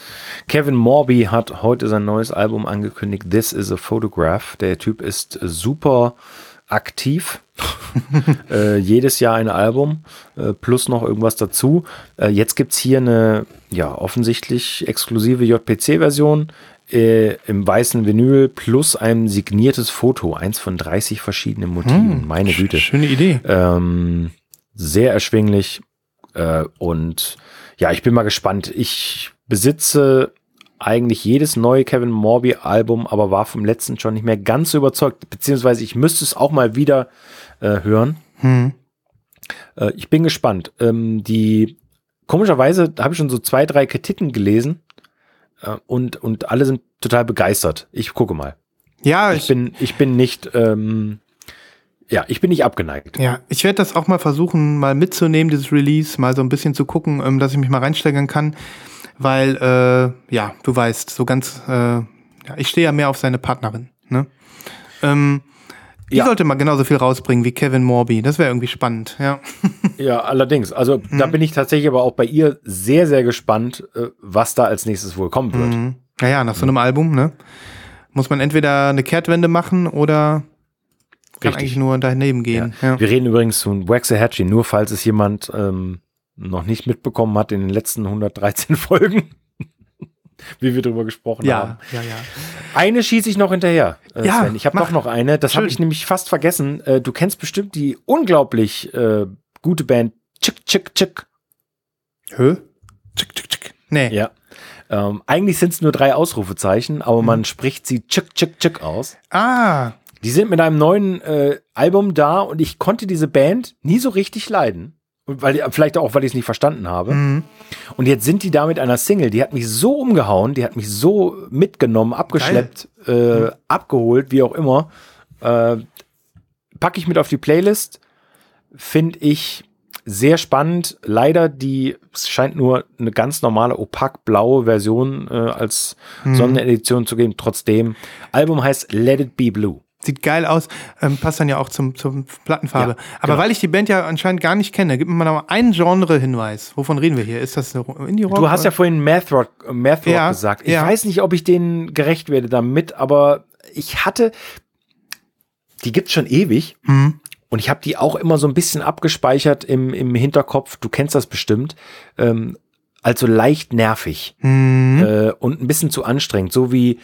[SPEAKER 4] Kevin Morby hat heute sein neues Album angekündigt. This is a Photograph. Der Typ ist super aktiv. äh, jedes Jahr ein Album äh, plus noch irgendwas dazu. Äh, jetzt gibt's hier eine ja offensichtlich exklusive JPC-Version äh, im weißen Vinyl plus ein signiertes Foto. Eins von 30 verschiedenen Motiven. Meine Güte.
[SPEAKER 3] Schöne Idee.
[SPEAKER 4] Ähm, sehr erschwinglich. Äh, und ja, ich bin mal gespannt. Ich besitze eigentlich jedes neue Kevin Morby Album, aber war vom letzten schon nicht mehr ganz so überzeugt. Beziehungsweise ich müsste es auch mal wieder äh, hören.
[SPEAKER 3] Hm.
[SPEAKER 4] Äh, ich bin gespannt. Ähm, die komischerweise habe ich schon so zwei, drei Kritiken gelesen äh, und, und alle sind total begeistert. Ich gucke mal.
[SPEAKER 3] Ja,
[SPEAKER 4] Ich bin, ich bin nicht, ähm, ja, ich bin nicht abgeneigt.
[SPEAKER 3] Ja, ich werde das auch mal versuchen, mal mitzunehmen, dieses Release, mal so ein bisschen zu gucken, ähm, dass ich mich mal reinsteigern kann. Weil, äh, ja, du weißt, so ganz, äh, ja, ich stehe ja mehr auf seine Partnerin. Ne? Ähm, die
[SPEAKER 4] Ja.
[SPEAKER 3] sollte mal genauso viel rausbringen wie Kevin Morby. Das wäre irgendwie spannend, ja.
[SPEAKER 4] Ja, allerdings. Also da bin ich tatsächlich aber auch bei ihr sehr, sehr gespannt, äh, was da als nächstes wohl kommen wird.
[SPEAKER 3] Mhm. Naja, nach so einem Album, ne? Muss man entweder eine Kehrtwende machen oder kann
[SPEAKER 4] Richtig.
[SPEAKER 3] eigentlich nur daneben gehen. Ja.
[SPEAKER 4] Wir reden übrigens von Waxahachie, nur falls es jemand ähm, noch nicht mitbekommen hat in den letzten 113 Folgen, wie wir drüber gesprochen haben.
[SPEAKER 3] Ja, ja, ja.
[SPEAKER 4] Eine schieße ich noch hinterher. Äh,
[SPEAKER 3] Ja,
[SPEAKER 4] Sven. Ich habe doch noch eine. Das habe ich nämlich fast vergessen. Äh, du kennst bestimmt die unglaublich äh, gute Band Chick Chick Chick.
[SPEAKER 3] Hö? Tschick, tschick, tschick. Nee.
[SPEAKER 4] Ja. Ähm, eigentlich sind es nur drei Ausrufezeichen, aber man spricht sie Chick Chick Chick aus.
[SPEAKER 3] Ah,
[SPEAKER 4] Die sind mit einem neuen äh, Album da und ich konnte diese Band nie so richtig leiden. Und weil, vielleicht auch, weil ich es nicht verstanden habe.
[SPEAKER 3] Mhm.
[SPEAKER 4] Und jetzt sind die da mit einer Single, die hat mich so umgehauen, die hat mich so mitgenommen, abgeschleppt, äh, abgeholt, wie auch immer. Äh, packe ich mit auf die Playlist. Finde ich sehr spannend. Leider die, es scheint nur eine ganz normale opak-blaue Version äh, als Sonnenedition zu geben. Trotzdem, Album heißt Let It Be Blue.
[SPEAKER 3] Sieht geil aus, ähm, passt dann ja auch zum, zum Plattenfarbe.
[SPEAKER 4] Ja,
[SPEAKER 3] Aber
[SPEAKER 4] genau.
[SPEAKER 3] weil ich die Band ja anscheinend gar nicht kenne, gib mir mal noch einen Genre-Hinweis. Wovon reden wir hier? Ist das eine Indie-Rock?
[SPEAKER 4] Du hast ja vorhin Math Rock, äh, Math Rock
[SPEAKER 3] Ja,
[SPEAKER 4] gesagt. Ich
[SPEAKER 3] ja.
[SPEAKER 4] weiß nicht, ob ich denen gerecht werde damit, aber ich hatte, die gibt's schon ewig
[SPEAKER 3] Mhm.
[SPEAKER 4] und ich habe die auch immer so ein bisschen abgespeichert im, im Hinterkopf. Du kennst das bestimmt. Ähm, also leicht nervig
[SPEAKER 3] Mhm.
[SPEAKER 4] äh, und ein bisschen zu anstrengend, so wie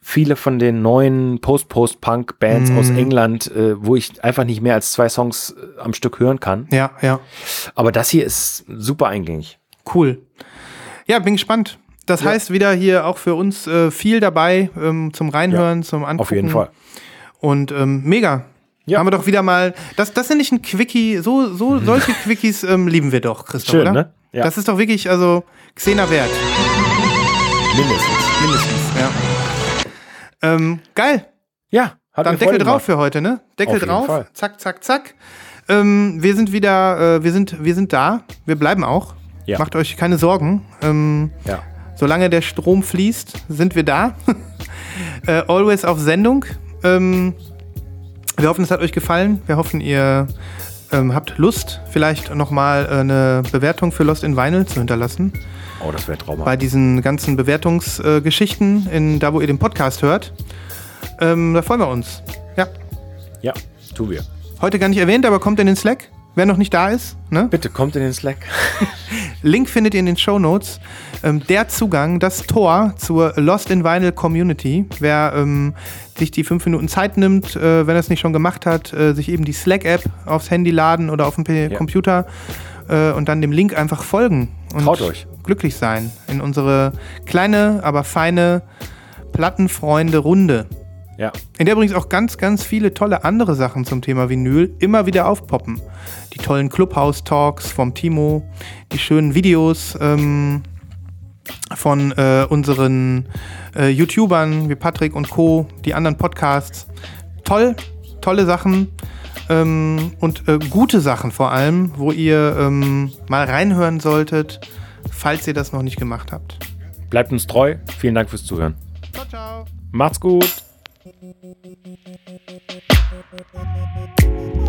[SPEAKER 4] viele von den neuen Post-Post-Punk-Bands
[SPEAKER 3] Mhm.
[SPEAKER 4] aus England, äh, wo ich einfach nicht mehr als zwei Songs äh, am Stück hören kann.
[SPEAKER 3] Ja, ja.
[SPEAKER 4] Aber das hier ist super eingängig.
[SPEAKER 3] Cool. Ja, bin gespannt. Das heißt wieder hier auch für uns äh, viel dabei ähm, zum Reinhören, zum Angucken.
[SPEAKER 4] Auf jeden Fall.
[SPEAKER 3] Und ähm, mega.
[SPEAKER 4] Ja.
[SPEAKER 3] Haben wir doch wieder mal. Das, das ist nicht ein Quickie. So, so solche Quickies ähm, lieben wir doch, Christoph,
[SPEAKER 4] Schön,
[SPEAKER 3] oder?
[SPEAKER 4] ne? Ja.
[SPEAKER 3] Das ist doch wirklich, also, Xena wert.
[SPEAKER 4] Mindestens.
[SPEAKER 3] Mindestens, ja. Ähm, geil.
[SPEAKER 4] Ja, hat
[SPEAKER 3] Dann Deckel drauf für heute, ne? Deckel
[SPEAKER 4] Auf jeden
[SPEAKER 3] drauf.
[SPEAKER 4] Fall.
[SPEAKER 3] Zack, zack, zack. Ähm, wir sind wieder, äh, wir sind, wir sind da. Wir bleiben auch.
[SPEAKER 4] Ja.
[SPEAKER 3] Macht euch keine Sorgen. Ähm,
[SPEAKER 4] Ja.
[SPEAKER 3] Solange der Strom fließt, sind wir da. äh, always auf Sendung. Ähm, wir hoffen, es hat euch gefallen. Wir hoffen, ihr ähm, habt Lust, vielleicht nochmal äh, eine Bewertung für Lost in Vinyl zu hinterlassen.
[SPEAKER 4] Oh, das wäre traumhaft.
[SPEAKER 3] Bei diesen ganzen Bewertungsgeschichten, äh, in da wo ihr den Podcast hört. Ähm, da freuen wir uns. Ja.
[SPEAKER 4] Ja, tun wir.
[SPEAKER 3] Heute gar nicht erwähnt, aber kommt in den Slack. Wer noch nicht da ist, ne?
[SPEAKER 4] Bitte kommt in den Slack.
[SPEAKER 3] Link findet ihr in den Show Notes. Ähm, der Zugang, das Tor zur Lost in Vinyl Community. Wer ähm, sich die fünf Minuten Zeit nimmt, äh, wenn er es nicht schon gemacht hat, äh, sich eben die Slack-App aufs Handy laden oder auf dem P
[SPEAKER 4] Ja.
[SPEAKER 3] Computer äh, und dann dem Link einfach folgen und
[SPEAKER 4] Traut euch.
[SPEAKER 3] glücklich sein in unsere kleine, aber feine Plattenfreunde-Runde.
[SPEAKER 4] Ja.
[SPEAKER 3] In der übrigens auch ganz, ganz viele tolle andere Sachen zum Thema Vinyl immer wieder aufpoppen. Die tollen Clubhouse-Talks vom Timo, die schönen Videos ähm, von äh, unseren äh, YouTubern wie Patrick und Co., die anderen Podcasts. Toll, tolle Sachen ähm, und äh, gute Sachen vor allem, wo ihr ähm, mal reinhören solltet, falls ihr das noch nicht gemacht habt.
[SPEAKER 4] Bleibt uns treu. Vielen Dank fürs Zuhören.
[SPEAKER 3] Ciao, ciao.
[SPEAKER 4] Macht's gut.
[SPEAKER 5] Thank you.